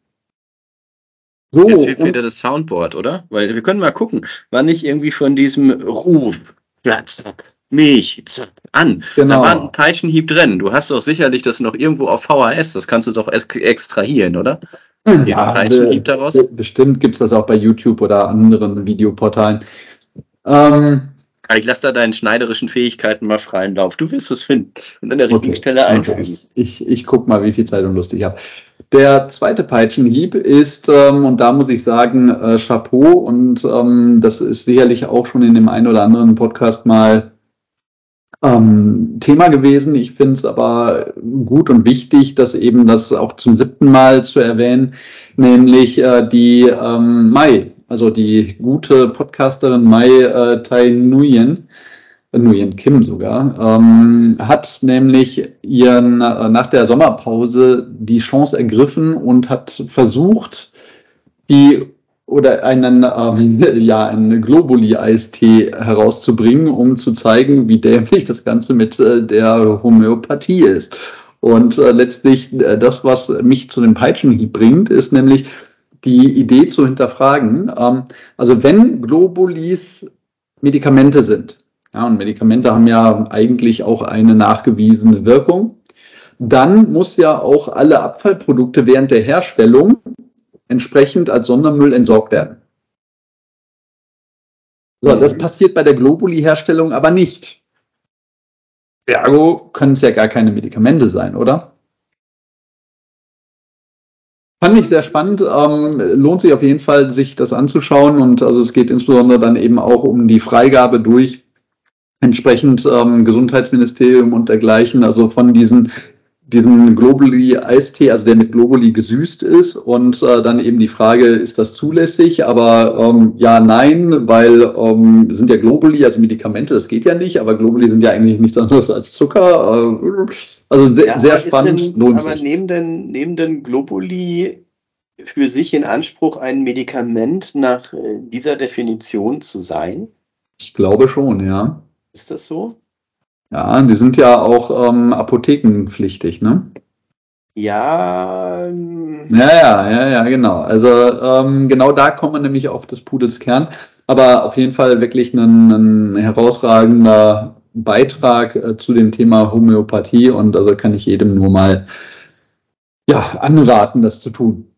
So, Jetzt fehlt wieder das Soundboard, oder? Weil wir können mal gucken, wann ich irgendwie von diesem Ruf, zack, mich, zack, an. Genau. Da war ein Peitschenhieb drin. Du hast doch sicherlich das noch irgendwo auf VHS, das kannst du doch extrahieren, oder? Ja, Peitschenhieb daraus? bestimmt gibt's das auch bei YouTube oder anderen Videoportalen. Ähm, ich lasse da deinen schneiderischen Fähigkeiten mal freien Lauf. Du wirst es finden und an der richtigen okay. Stelle einfügen. Ich, ich guck mal, wie viel Zeit und Lust ich habe. Der zweite Peitschenhieb ist, ähm, und da muss ich sagen, äh, Chapeau, und ähm, das ist sicherlich auch schon in dem einen oder anderen Podcast mal ähm, Thema gewesen. Ich finde es aber gut und wichtig, dass eben das auch zum siebten Mal zu erwähnen, nämlich äh, die ähm, Mai, also die gute Podcasterin Mai äh, Tai Nguyen, Nguyen Kim sogar, ähm, hat nämlich ihren äh, nach der Sommerpause die Chance ergriffen und hat versucht, die oder einen ähm, ja einen Globuli Eistee herauszubringen, um zu zeigen, wie dämlich das Ganze mit äh, der Homöopathie ist. Und äh, letztlich äh, das, was mich zu dem Peitschenhieb bringt, ist nämlich die Idee zu hinterfragen. Ähm, also wenn Globulis Medikamente sind, ja, und Medikamente haben ja eigentlich auch eine nachgewiesene Wirkung. Dann muss ja auch alle Abfallprodukte während der Herstellung entsprechend als Sondermüll entsorgt werden. So, mhm. das passiert bei der Globuli-Herstellung aber nicht. Ergo können es ja gar keine Medikamente sein, oder? Fand ich sehr spannend. Ähm, lohnt sich auf jeden Fall, sich das anzuschauen. Und also es geht insbesondere dann eben auch um die Freigabe durch entsprechend ähm, Gesundheitsministerium und dergleichen, also von diesen diesen Globally Eistee, also der mit Globally gesüßt ist und äh, dann eben die Frage, ist das zulässig? Aber ähm, ja, nein, weil ähm, sind ja Globally, also Medikamente, das geht ja nicht, aber Globally sind ja eigentlich nichts anderes als Zucker. Äh, also sehr, ja, sehr spannend. Denn, lohnt aber sich. nehmen denn, nehmen denn Globally für sich in Anspruch, ein Medikament nach äh, dieser Definition zu sein? Ich glaube schon, ja. Ist das so? Ja, die sind ja auch ähm, apothekenpflichtig, ne? Ja. Ähm, ja, ja, ja, ja, genau. Also ähm, genau da kommen wir nämlich auf des Pudels Kern. Aber auf jeden Fall wirklich ein, ein herausragender Beitrag äh, zu dem Thema Homöopathie und also kann ich jedem nur mal ja, anraten, das zu tun.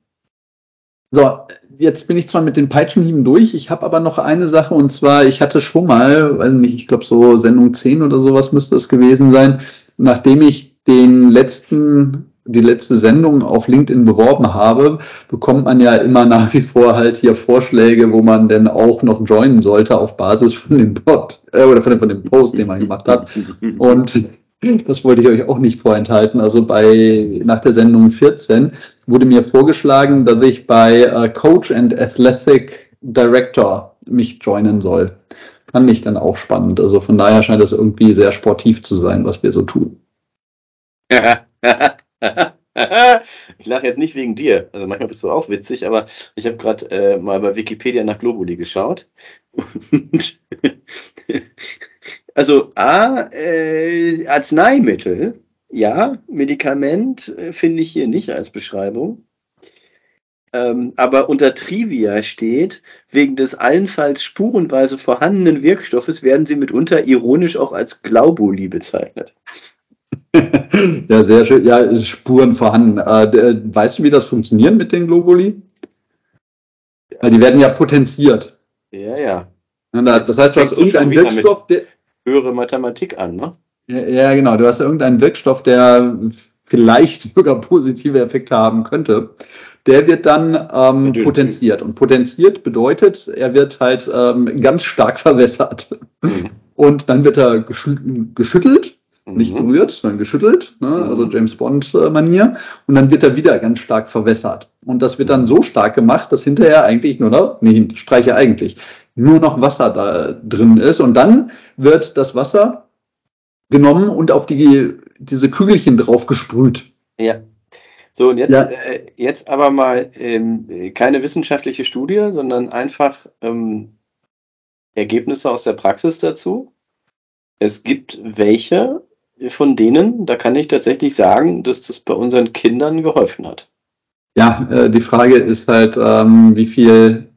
So, jetzt bin ich zwar mit den Peitschenhieben durch, ich habe aber noch eine Sache und zwar, ich hatte schon mal, weiß nicht, ich glaube so Sendung 10 oder sowas müsste es gewesen sein, nachdem ich den letzten, die letzte Sendung auf LinkedIn beworben habe, bekommt man ja immer nach wie vor halt hier Vorschläge, wo man denn auch noch joinen sollte auf Basis von dem Pod äh, oder von dem, von dem Post, den man gemacht hat. Und das wollte ich euch auch nicht vorenthalten. Also bei, nach der Sendung 14 wurde mir vorgeschlagen, dass ich bei äh, Coach and Athletic Director mich joinen soll. Fand ich dann auch spannend. Also von daher scheint es irgendwie sehr sportiv zu sein, was wir so tun. ich lache jetzt nicht wegen dir. Also manchmal bist du auch witzig, aber ich habe gerade äh, mal bei Wikipedia nach Globuli geschaut. Also A, äh, Arzneimittel ja, Medikament äh, finde ich hier nicht als Beschreibung. Ähm, aber unter Trivia steht, wegen des allenfalls spurenweise vorhandenen Wirkstoffes werden sie mitunter ironisch auch als Glaubuli bezeichnet. ja, sehr schön. Ja, Spuren vorhanden. Äh, weißt du, wie das funktioniert mit den Globuli? Weil die werden ja potenziert. Ja, ja. Das heißt, du hast irgendeinen Wirkstoff, der. Höhere Mathematik an, ne? Ja, ja, genau. Du hast ja irgendeinen Wirkstoff, der vielleicht sogar positive Effekte haben könnte. Der wird dann ähm, potenziert. Und potenziert bedeutet, er wird halt ähm, ganz stark verwässert. Mhm. Und dann wird er geschüttelt nicht mhm. berührt, sondern geschüttelt, ne? Mhm. also James Bond-Manier. Und dann wird er wieder ganz stark verwässert. Und das wird dann so stark gemacht, dass hinterher eigentlich nur noch, nee, streiche eigentlich, nur noch Wasser da drin ist. Und dann wird das Wasser genommen und auf die, diese Kügelchen drauf gesprüht. Ja. So, und jetzt, ja. äh, jetzt aber mal ähm, keine wissenschaftliche Studie, sondern einfach ähm, Ergebnisse aus der Praxis dazu. Es gibt welche, von denen, da kann ich tatsächlich sagen, dass das bei unseren Kindern geholfen hat. Ja, äh, die Frage ist halt, ähm, wie viel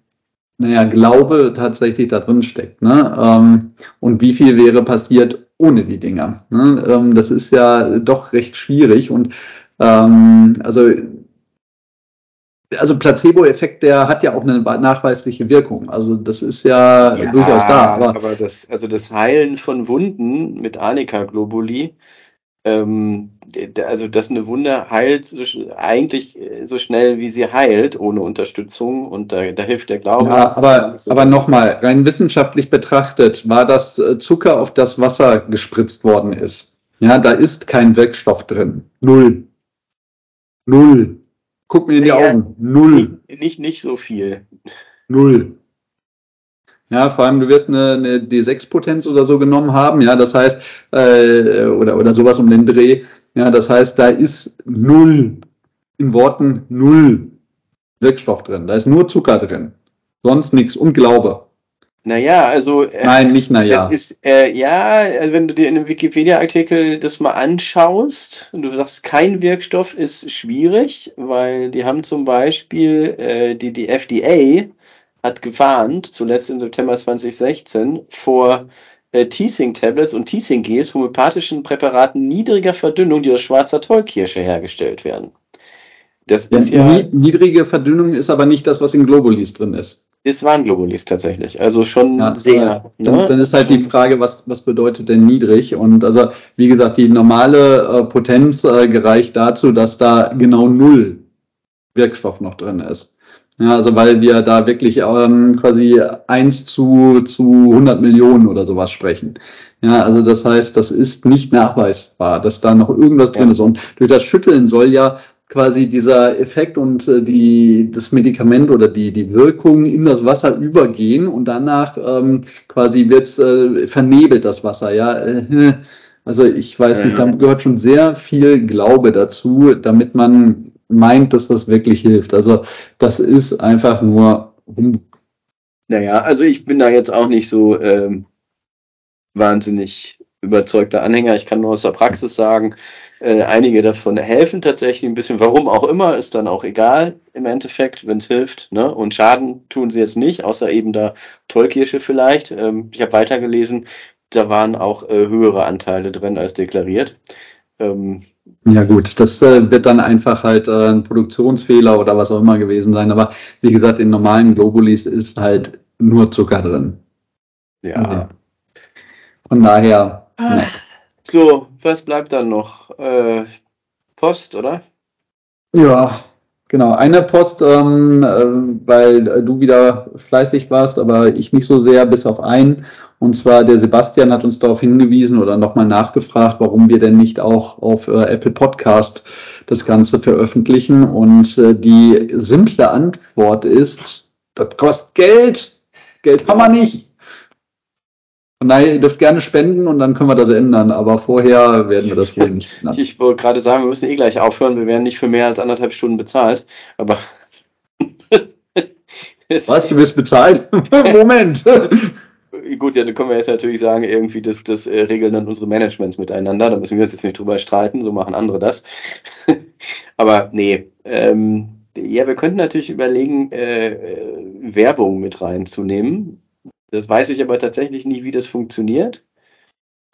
naja, Glaube tatsächlich da drin steckt. Ne? Ähm, und wie viel wäre passiert ohne die Dinger? Ne? Ähm, das ist ja doch recht schwierig. Und ähm, also also Placebo-Effekt, der hat ja auch eine nachweisliche Wirkung. Also das ist ja, ja durchaus da. Aber, aber, das, also das Heilen von Wunden mit Anika-Globuli, ähm, also dass eine Wunde heilt eigentlich so schnell, wie sie heilt, ohne Unterstützung und da, da hilft der Glaube. Ja, aber, so aber nochmal, rein wissenschaftlich betrachtet, war das äh, Zucker, auf das Wasser gespritzt worden ist. Ja, da ist kein Wirkstoff drin. Null. Null. Guck mir in die ja, Augen. Null. Nicht, nicht, nicht so viel. Null. Ja, vor allem, du wirst eine, eine D6-Potenz oder so genommen haben, ja, das heißt, äh, oder, oder sowas um den Dreh. Ja, das heißt, da ist null, in Worten null Wirkstoff drin. Da ist nur Zucker drin. Sonst nichts. Und Glaube. Naja, also. Äh, Nein, nicht naja. Das ist, äh, ja, also wenn du dir in einem Wikipedia-Artikel das mal anschaust und du sagst, kein Wirkstoff ist schwierig, weil die haben zum Beispiel, äh, die, die FDA hat gewarnt, zuletzt im September 2016, vor Teasing-Tablets und Teasing-Gels, homöopathischen Präparaten niedriger Verdünnung, die aus schwarzer Tollkirsche hergestellt werden. Das ja, ist ja. Niedrige Verdünnung ist aber nicht das, was in Globulis drin ist. Es waren Globulis tatsächlich, also schon ja, sehr. Äh, ne? Dann ist halt die Frage, was, was bedeutet denn niedrig? Und also, wie gesagt, die normale äh, Potenz äh, gereicht dazu, dass da genau null Wirkstoff noch drin ist. Ja, also weil wir da wirklich ähm, quasi eins zu, zu 100 Millionen oder sowas sprechen. Ja, also das heißt, das ist nicht nachweisbar, dass da noch irgendwas drin ist. Und durch das Schütteln soll ja quasi dieser Effekt und äh, die, das Medikament oder die, die Wirkung in das Wasser übergehen und danach ähm, quasi wird's äh, vernebelt das Wasser, ja. Äh, also ich weiß nicht, da gehört schon sehr viel Glaube dazu, damit man meint, dass das wirklich hilft. Also das ist einfach nur Humbug. Naja, also ich bin da jetzt auch nicht so ähm, wahnsinnig überzeugter Anhänger. Ich kann nur aus der Praxis sagen, äh, einige davon helfen tatsächlich ein bisschen. Warum auch immer, ist dann auch egal im Endeffekt, wenn es hilft. Ne? Und Schaden tun sie jetzt nicht, außer eben da Tollkirsche vielleicht. Ähm, ich habe weitergelesen, da waren auch äh, höhere Anteile drin als deklariert. Ähm, ja gut, das äh, wird dann einfach halt äh, ein Produktionsfehler oder was auch immer gewesen sein. Aber wie gesagt, in normalen Globulis ist halt nur Zucker drin. Ja. ja. Von daher. Ne. So, was bleibt dann noch? Äh, Post, oder? Ja, genau. Eine Post, ähm, äh, weil du wieder fleißig warst, aber ich nicht so sehr, bis auf einen. Und zwar der Sebastian hat uns darauf hingewiesen oder nochmal nachgefragt, warum wir denn nicht auch auf äh, Apple Podcast das Ganze veröffentlichen. Und äh, die simple Antwort ist, das kostet Geld. Geld haben wir nicht. Und daher, ihr dürft gerne spenden und dann können wir das ändern, aber vorher werden wir das wohl nicht ändern. Ich wollte gerade sagen, wir müssen eh gleich aufhören, wir werden nicht für mehr als anderthalb Stunden bezahlt, aber. Was, du wirst bezahlt? Moment! Gut, ja, dann können wir jetzt natürlich sagen, irgendwie, das, das äh, regeln dann unsere Managements miteinander. Da müssen wir uns jetzt nicht drüber streiten, so machen andere das. Aber nee, ähm, ja, wir könnten natürlich überlegen, äh, äh, Werbung mit reinzunehmen. Das weiß ich aber tatsächlich nicht, wie das funktioniert.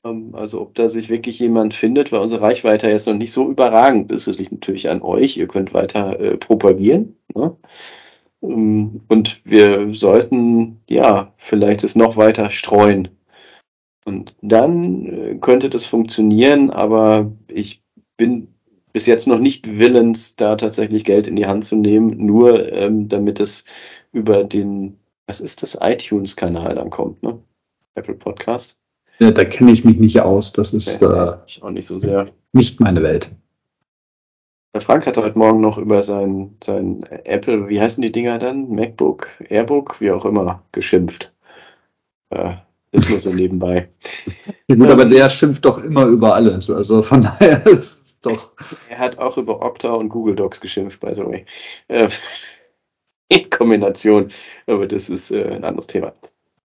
Ähm, also ob da sich wirklich jemand findet, weil unsere Reichweite jetzt noch nicht so überragend ist. Das liegt natürlich an euch. Ihr könnt weiter äh, propagieren. Ne? Ähm, und wir sollten, ja, vielleicht es noch weiter streuen. Und dann äh, könnte das funktionieren, aber ich bin bis jetzt noch nicht willens, da tatsächlich Geld in die Hand zu nehmen, nur ähm, damit es über den, was ist das, iTunes-Kanal dann kommt, ne? Apple Podcast. Ja, da kenne ich mich nicht aus. Das ist äh, ich auch nicht so sehr. Nicht meine Welt. Der Frank hat heute Morgen noch über sein, sein Apple, wie heißen die Dinger dann? MacBook, Airbook, wie auch immer, geschimpft. Äh, das nur so nebenbei. Ja, gut, aber der schimpft doch immer über alles. Also von daher ist es doch. Er hat auch über Okta und Google Docs geschimpft, by the way. Äh, in Kombination. Aber das ist äh, ein anderes Thema.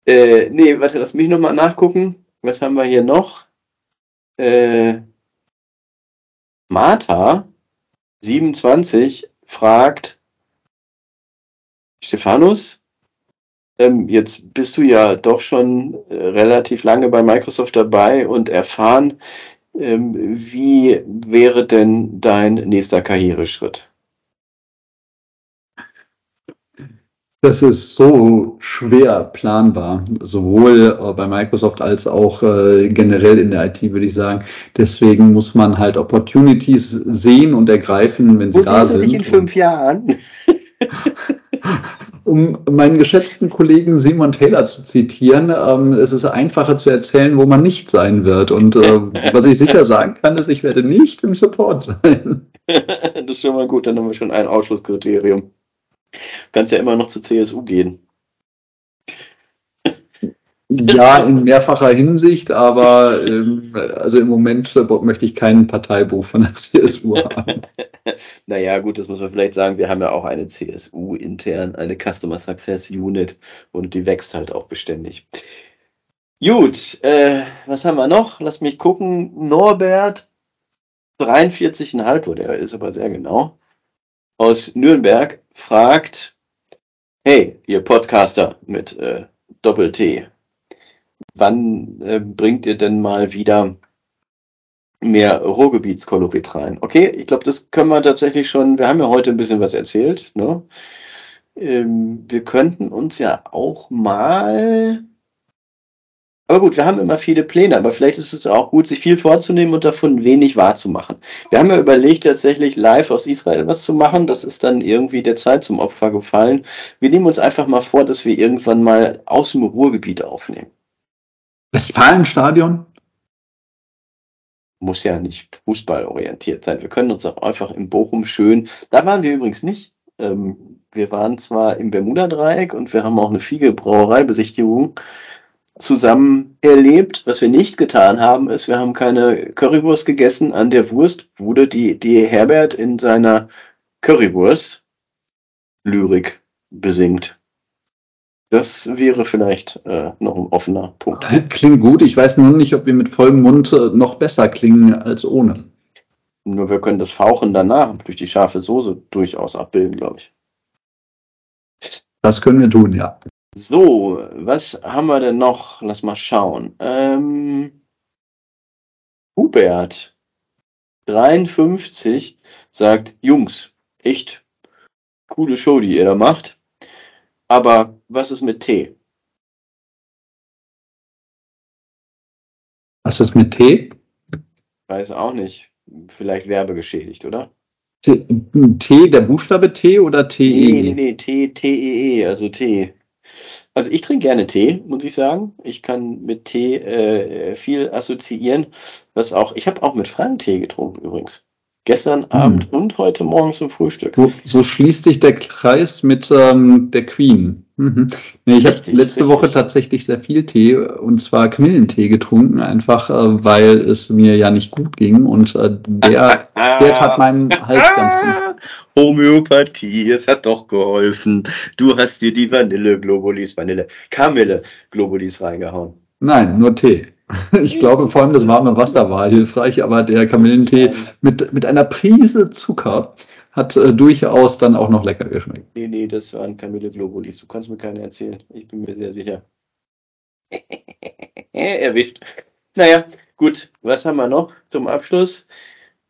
Äh, nee, warte, lass mich nochmal nachgucken. Was haben wir hier noch? Äh, Martha 27 fragt Stephanus, ähm, jetzt bist du ja doch schon äh, relativ lange bei Microsoft dabei und erfahren, ähm, wie wäre denn dein nächster Karriereschritt? Das ist so schwer planbar, sowohl äh, bei Microsoft als auch äh, generell in der IT, würde ich sagen. Deswegen muss man halt Opportunities sehen und ergreifen, wenn sie Wo da sind. Wo siehst du dich in fünf Jahren? um meinen geschätzten Kollegen Simon Taylor zu zitieren, ähm, es ist einfacher zu erzählen, wo man nicht sein wird. Und äh, was ich sicher sagen kann, ist, ich werde nicht im Support sein. das ist schon mal gut, dann haben wir schon ein Ausschlusskriterium. Du kannst ja immer noch zur CSU gehen. Ja, in mehrfacher Hinsicht, aber ähm, also im Moment möchte ich keinen Parteibuch von der CSU haben. naja, gut, das muss man vielleicht sagen. Wir haben ja auch eine CSU intern, eine Customer Success Unit und die wächst halt auch beständig. Gut, äh, was haben wir noch? Lass mich gucken. Norbert, 43,5 wurde er, ist aber sehr genau aus Nürnberg fragt, hey, ihr Podcaster mit äh, Doppel-T, wann äh, bringt ihr denn mal wieder mehr Ruhrgebietskolorit rein? Okay, ich glaube, das können wir tatsächlich schon, wir haben ja heute ein bisschen was erzählt, ne? Ähm, wir könnten uns ja auch mal aber gut, wir haben immer viele Pläne, aber vielleicht ist es auch gut, sich viel vorzunehmen und davon wenig wahrzumachen. Wir haben ja überlegt, tatsächlich live aus Israel was zu machen. Das ist dann irgendwie der Zeit zum Opfer gefallen. Wir nehmen uns einfach mal vor, dass wir irgendwann mal aus dem Ruhrgebiet aufnehmen. Westfalenstadion? Muss ja nicht fußballorientiert sein. Wir können uns auch einfach in Bochum schön. Da waren wir übrigens nicht. Ähm, wir waren zwar im Bermuda-Dreieck und wir haben auch eine Fiege Brauereibesichtigung zusammen erlebt. Was wir nicht getan haben, ist, wir haben keine Currywurst gegessen an der Wurstbude, die, die Herbert in seiner Currywurst-Lyrik besingt. Das wäre vielleicht äh, noch ein offener Punkt. Klingt gut. Ich weiß nur nicht, ob wir mit vollem Mund äh, noch besser klingen als ohne. Nur wir können das Fauchen danach durch die scharfe Soße durchaus abbilden, glaube ich. Das können wir tun, ja. So, was haben wir denn noch? Lass mal schauen. Ähm, Hubert, 53, sagt, Jungs, echt coole Show, die ihr da macht. Aber was ist mit Tee? Was ist mit Tee? Weiß auch nicht. Vielleicht werbegeschädigt, oder? T, der Buchstabe T oder T? Nee, nee, nee, T, T, E, E, also T. Also ich trinke gerne Tee, muss ich sagen. Ich kann mit Tee äh, viel assoziieren. Was auch, ich habe auch mit Frank Tee getrunken übrigens. Gestern hm. Abend und heute Morgen zum Frühstück. So, so schließt sich der Kreis mit ähm, der Queen. Mhm. Nee, ich habe letzte richtig. Woche tatsächlich sehr viel Tee und zwar Kamillentee getrunken, einfach äh, weil es mir ja nicht gut ging und äh, der, der tat meinem Hals ganz gut. Homöopathie, es hat doch geholfen. Du hast dir die Vanille Globulis, Vanille, Kamille Globulis reingehauen. Nein, nur Tee. Ich glaube vor allem das warme Wasser war hilfreich, aber der Kamillentee mit, mit einer Prise Zucker hat äh, durchaus dann auch noch lecker geschmeckt. Nee, nee, das waren Camille Globulis. Du kannst mir keine erzählen. Ich bin mir sehr sicher. Erwischt. Naja, gut. Was haben wir noch zum Abschluss?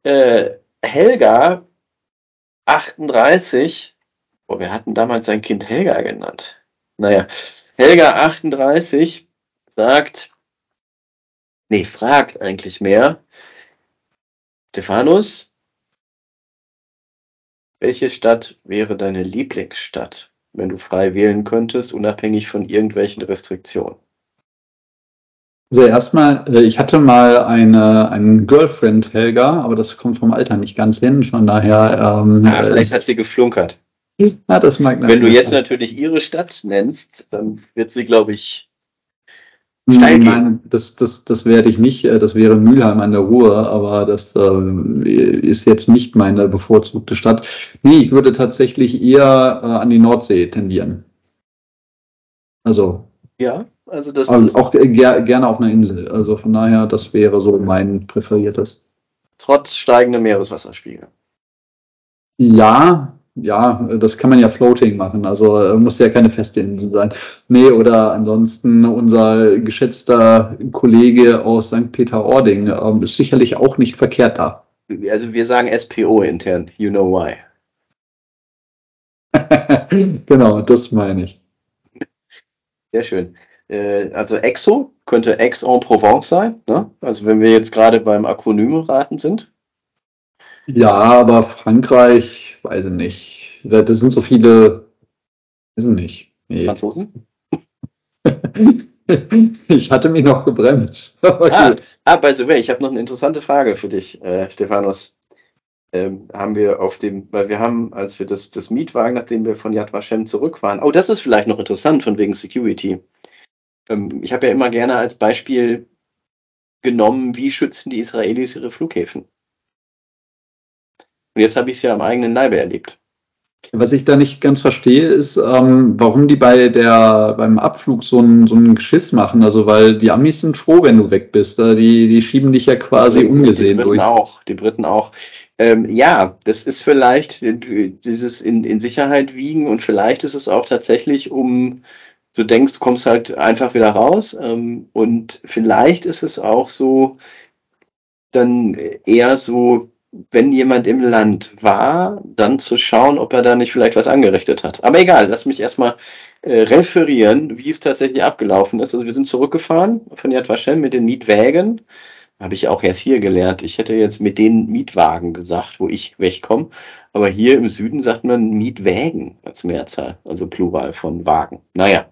Äh, Helga 38 Boah, wir hatten damals sein Kind Helga genannt. Naja, Helga 38 sagt, nee, fragt eigentlich mehr. Stephanus, welche Stadt wäre deine Lieblingsstadt, wenn du frei wählen könntest, unabhängig von irgendwelchen Restriktionen? Also erstmal, äh, ich hatte mal eine, einen Girlfriend, Helga, aber das kommt vom Alter nicht ganz hin. Von daher. Ähm, ah, vielleicht hat sie geflunkert. Ja, das mag Wenn du jetzt sein. natürlich ihre Stadt nennst, dann wird sie, glaube ich, steil Nein, das, das, das werde ich nicht. Äh, das wäre Mülheim an der Ruhr, aber das äh, ist jetzt nicht meine bevorzugte Stadt. Nee, ich würde tatsächlich eher äh, an die Nordsee tendieren. Also. Ja, also das, also das auch ger gerne auf einer Insel. Also von daher, das wäre so mein präferiertes. Trotz steigender Meereswasserspiegel. Ja, ja, das kann man ja floating machen, also äh, muss ja keine feste Insel sein. Nee, oder ansonsten unser geschätzter Kollege aus St. Peter-Ording ähm, ist sicherlich auch nicht verkehrt da. Also wir sagen SPO intern, you know why. genau, das meine ich. Sehr schön. Äh, also EXO könnte Aix-en-Provence sein, ne? Also wenn wir jetzt gerade beim Akronyme-Raten sind. Ja, aber Frankreich, weiß ich nicht. Das sind so viele, weiß ich nicht. Nee. Franzosen? ich hatte mich noch gebremst. ah, ah, by the way, ich habe noch eine interessante Frage für dich, äh, Stephanus. Ähm, haben wir auf dem, weil wir haben, als wir das, das Mietwagen, nachdem wir von Yad Vashem zurück waren, oh, das ist vielleicht noch interessant von wegen Security. Ähm, ich habe ja immer gerne als Beispiel genommen, wie schützen die Israelis ihre Flughäfen. Und jetzt habe ich es ja am eigenen Leibe erlebt. Was ich da nicht ganz verstehe, ist, ähm, warum die bei der, beim Abflug so ein, so ein Geschiss machen. Also, weil die Amis sind froh, wenn du weg bist. Die, die schieben dich ja quasi die, ungesehen die durch. Auch, die Briten auch. Ähm, ja, das ist vielleicht dieses in, in Sicherheit wiegen und vielleicht ist es auch tatsächlich, um du denkst, du kommst halt einfach wieder raus. Ähm, und vielleicht ist es auch so, dann eher so, wenn jemand im Land war, dann zu schauen, ob er da nicht vielleicht was angerichtet hat. Aber egal, lass mich erstmal äh, referieren, wie es tatsächlich abgelaufen ist. Also wir sind zurückgefahren von Yad Vashem mit den Mietwägen. Habe ich auch erst hier gelernt. Ich hätte jetzt mit den Mietwagen gesagt, wo ich wegkomme. Aber hier im Süden sagt man Mietwägen als Mehrzahl, also Plural von Wagen. Naja,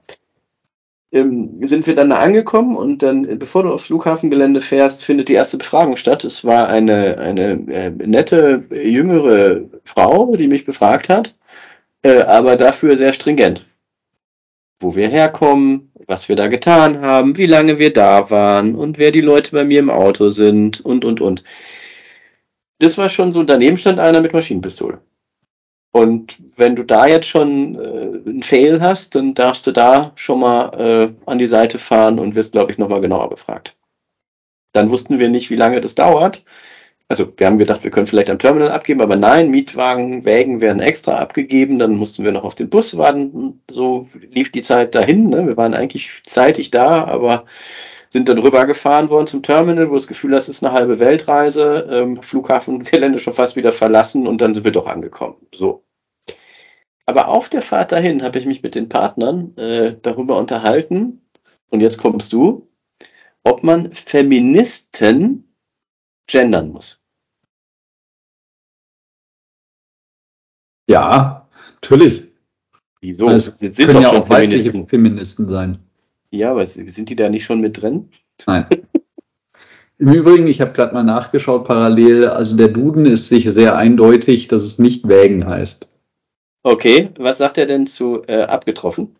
ähm, sind wir dann da angekommen und dann, bevor du aufs Flughafengelände fährst, findet die erste Befragung statt. Es war eine, eine äh, nette, jüngere Frau, die mich befragt hat, äh, aber dafür sehr stringent. Wo wir herkommen, was wir da getan haben, wie lange wir da waren und wer die Leute bei mir im Auto sind und, und, und. Das war schon so, daneben stand einer mit Maschinenpistole. Und wenn du da jetzt schon äh, einen Fail hast, dann darfst du da schon mal äh, an die Seite fahren und wirst, glaube ich, nochmal genauer befragt. Dann wussten wir nicht, wie lange das dauert. Also wir haben gedacht, wir können vielleicht am Terminal abgeben, aber nein, Mietwagen, Wägen werden extra abgegeben, dann mussten wir noch auf den Bus warten. So lief die Zeit dahin. Ne? Wir waren eigentlich zeitig da, aber sind dann rübergefahren worden zum Terminal, wo das Gefühl hast, es ist eine halbe Weltreise, ähm, Flughafengelände schon fast wieder verlassen und dann sind wir doch angekommen. So. Aber auf der Fahrt dahin habe ich mich mit den Partnern äh, darüber unterhalten, und jetzt kommst du, ob man Feministen gendern muss. Ja, natürlich. Wieso? Es sind können ja auch Feministen. Feministen sein. Ja, aber sind die da nicht schon mit drin? Nein. Im Übrigen, ich habe gerade mal nachgeschaut parallel, also der Duden ist sich sehr eindeutig, dass es nicht wägen heißt. Okay, was sagt er denn zu äh, abgetroffen?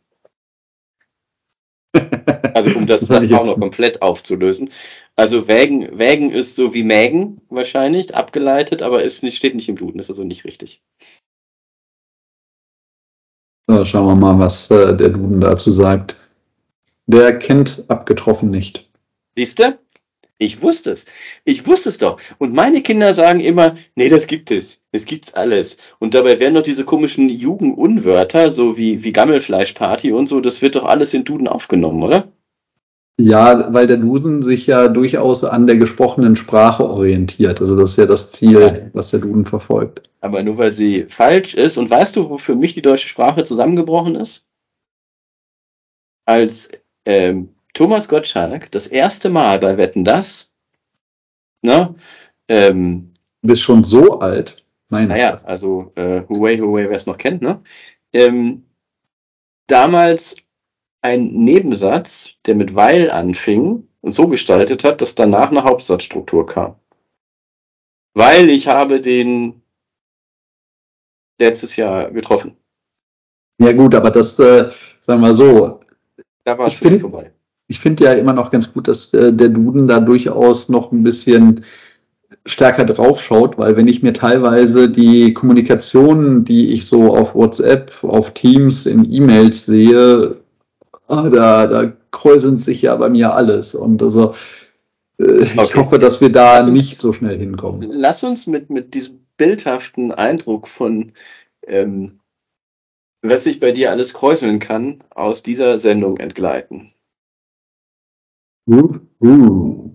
Also um das, das auch noch komplett aufzulösen. Also wägen, wägen ist so wie mägen wahrscheinlich, abgeleitet, aber es steht nicht im Duden, ist also nicht richtig. So, schauen wir mal, was äh, der Duden dazu sagt. Der kennt abgetroffen nicht. Siehst du? Ich wusste es. Ich wusste es doch. Und meine Kinder sagen immer, nee, das gibt es. Das gibt's alles. Und dabei werden doch diese komischen Jugendunwörter, so wie, wie Gammelfleischparty und so, das wird doch alles in Duden aufgenommen, oder? Ja, weil der Duden sich ja durchaus an der gesprochenen Sprache orientiert. Also das ist ja das Ziel, was der Duden verfolgt. Aber nur weil sie falsch ist. Und weißt du, wo für mich die deutsche Sprache zusammengebrochen ist? Als ähm, Thomas Gottschalk das erste Mal bei Wetten das, ne, ähm, du bist schon so alt. Meine naja, das. also äh, Huawei, Huawei, wer es noch kennt, ne? Ähm, damals ein Nebensatz, der mit weil anfing, so gestaltet hat, dass danach eine Hauptsatzstruktur kam. Weil ich habe den letztes Jahr getroffen. Ja gut, aber das, äh, sagen wir so. Da war es vorbei. Ich finde ja immer noch ganz gut, dass äh, der Duden da durchaus noch ein bisschen stärker draufschaut, weil wenn ich mir teilweise die Kommunikation, die ich so auf WhatsApp, auf Teams, in E-Mails sehe, ah, da, da kräuseln sich ja bei mir alles. Und also äh, ich okay. hoffe, dass wir da uns, nicht so schnell hinkommen. Lass uns mit, mit diesem bildhaften Eindruck von ähm, was sich bei dir alles kräuseln kann, aus dieser Sendung entgleiten. Uh, uh.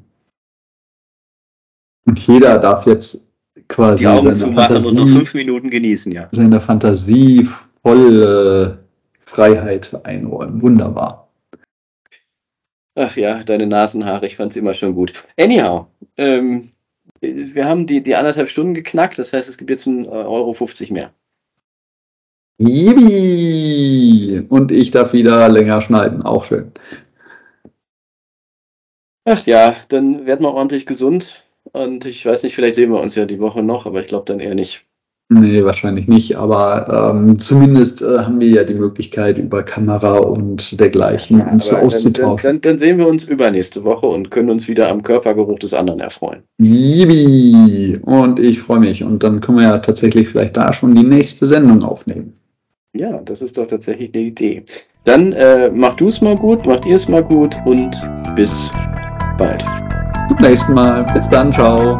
Und jeder darf jetzt quasi seine Fantasie, genießen, ja. Seine Fantasie voll Freiheit einräumen. Wunderbar. Ach ja, deine Nasenhaare, ich fand es immer schon gut. Anyhow, ähm, wir haben die, die anderthalb Stunden geknackt, das heißt, es gibt jetzt einen äh, Euro 50 mehr. Yibi! Und ich darf wieder länger schneiden, auch schön. Ach ja, dann werden wir ordentlich gesund. Und ich weiß nicht, vielleicht sehen wir uns ja die Woche noch, aber ich glaube dann eher nicht. Nee, wahrscheinlich nicht, aber ähm, zumindest äh, haben wir ja die Möglichkeit, über Kamera und dergleichen ja, uns auszutauschen. Dann, dann, dann, sehen wir uns übernächste Woche und können uns wieder am Körpergeruch des anderen erfreuen. Yibi! Und ich freue mich. Und dann können wir ja tatsächlich vielleicht da schon die nächste Sendung aufnehmen. Ja, das ist doch tatsächlich die Idee. Dann äh, mach du es mal gut, macht ihr es mal gut und bis bald. Zum nächsten Mal. Bis dann, ciao.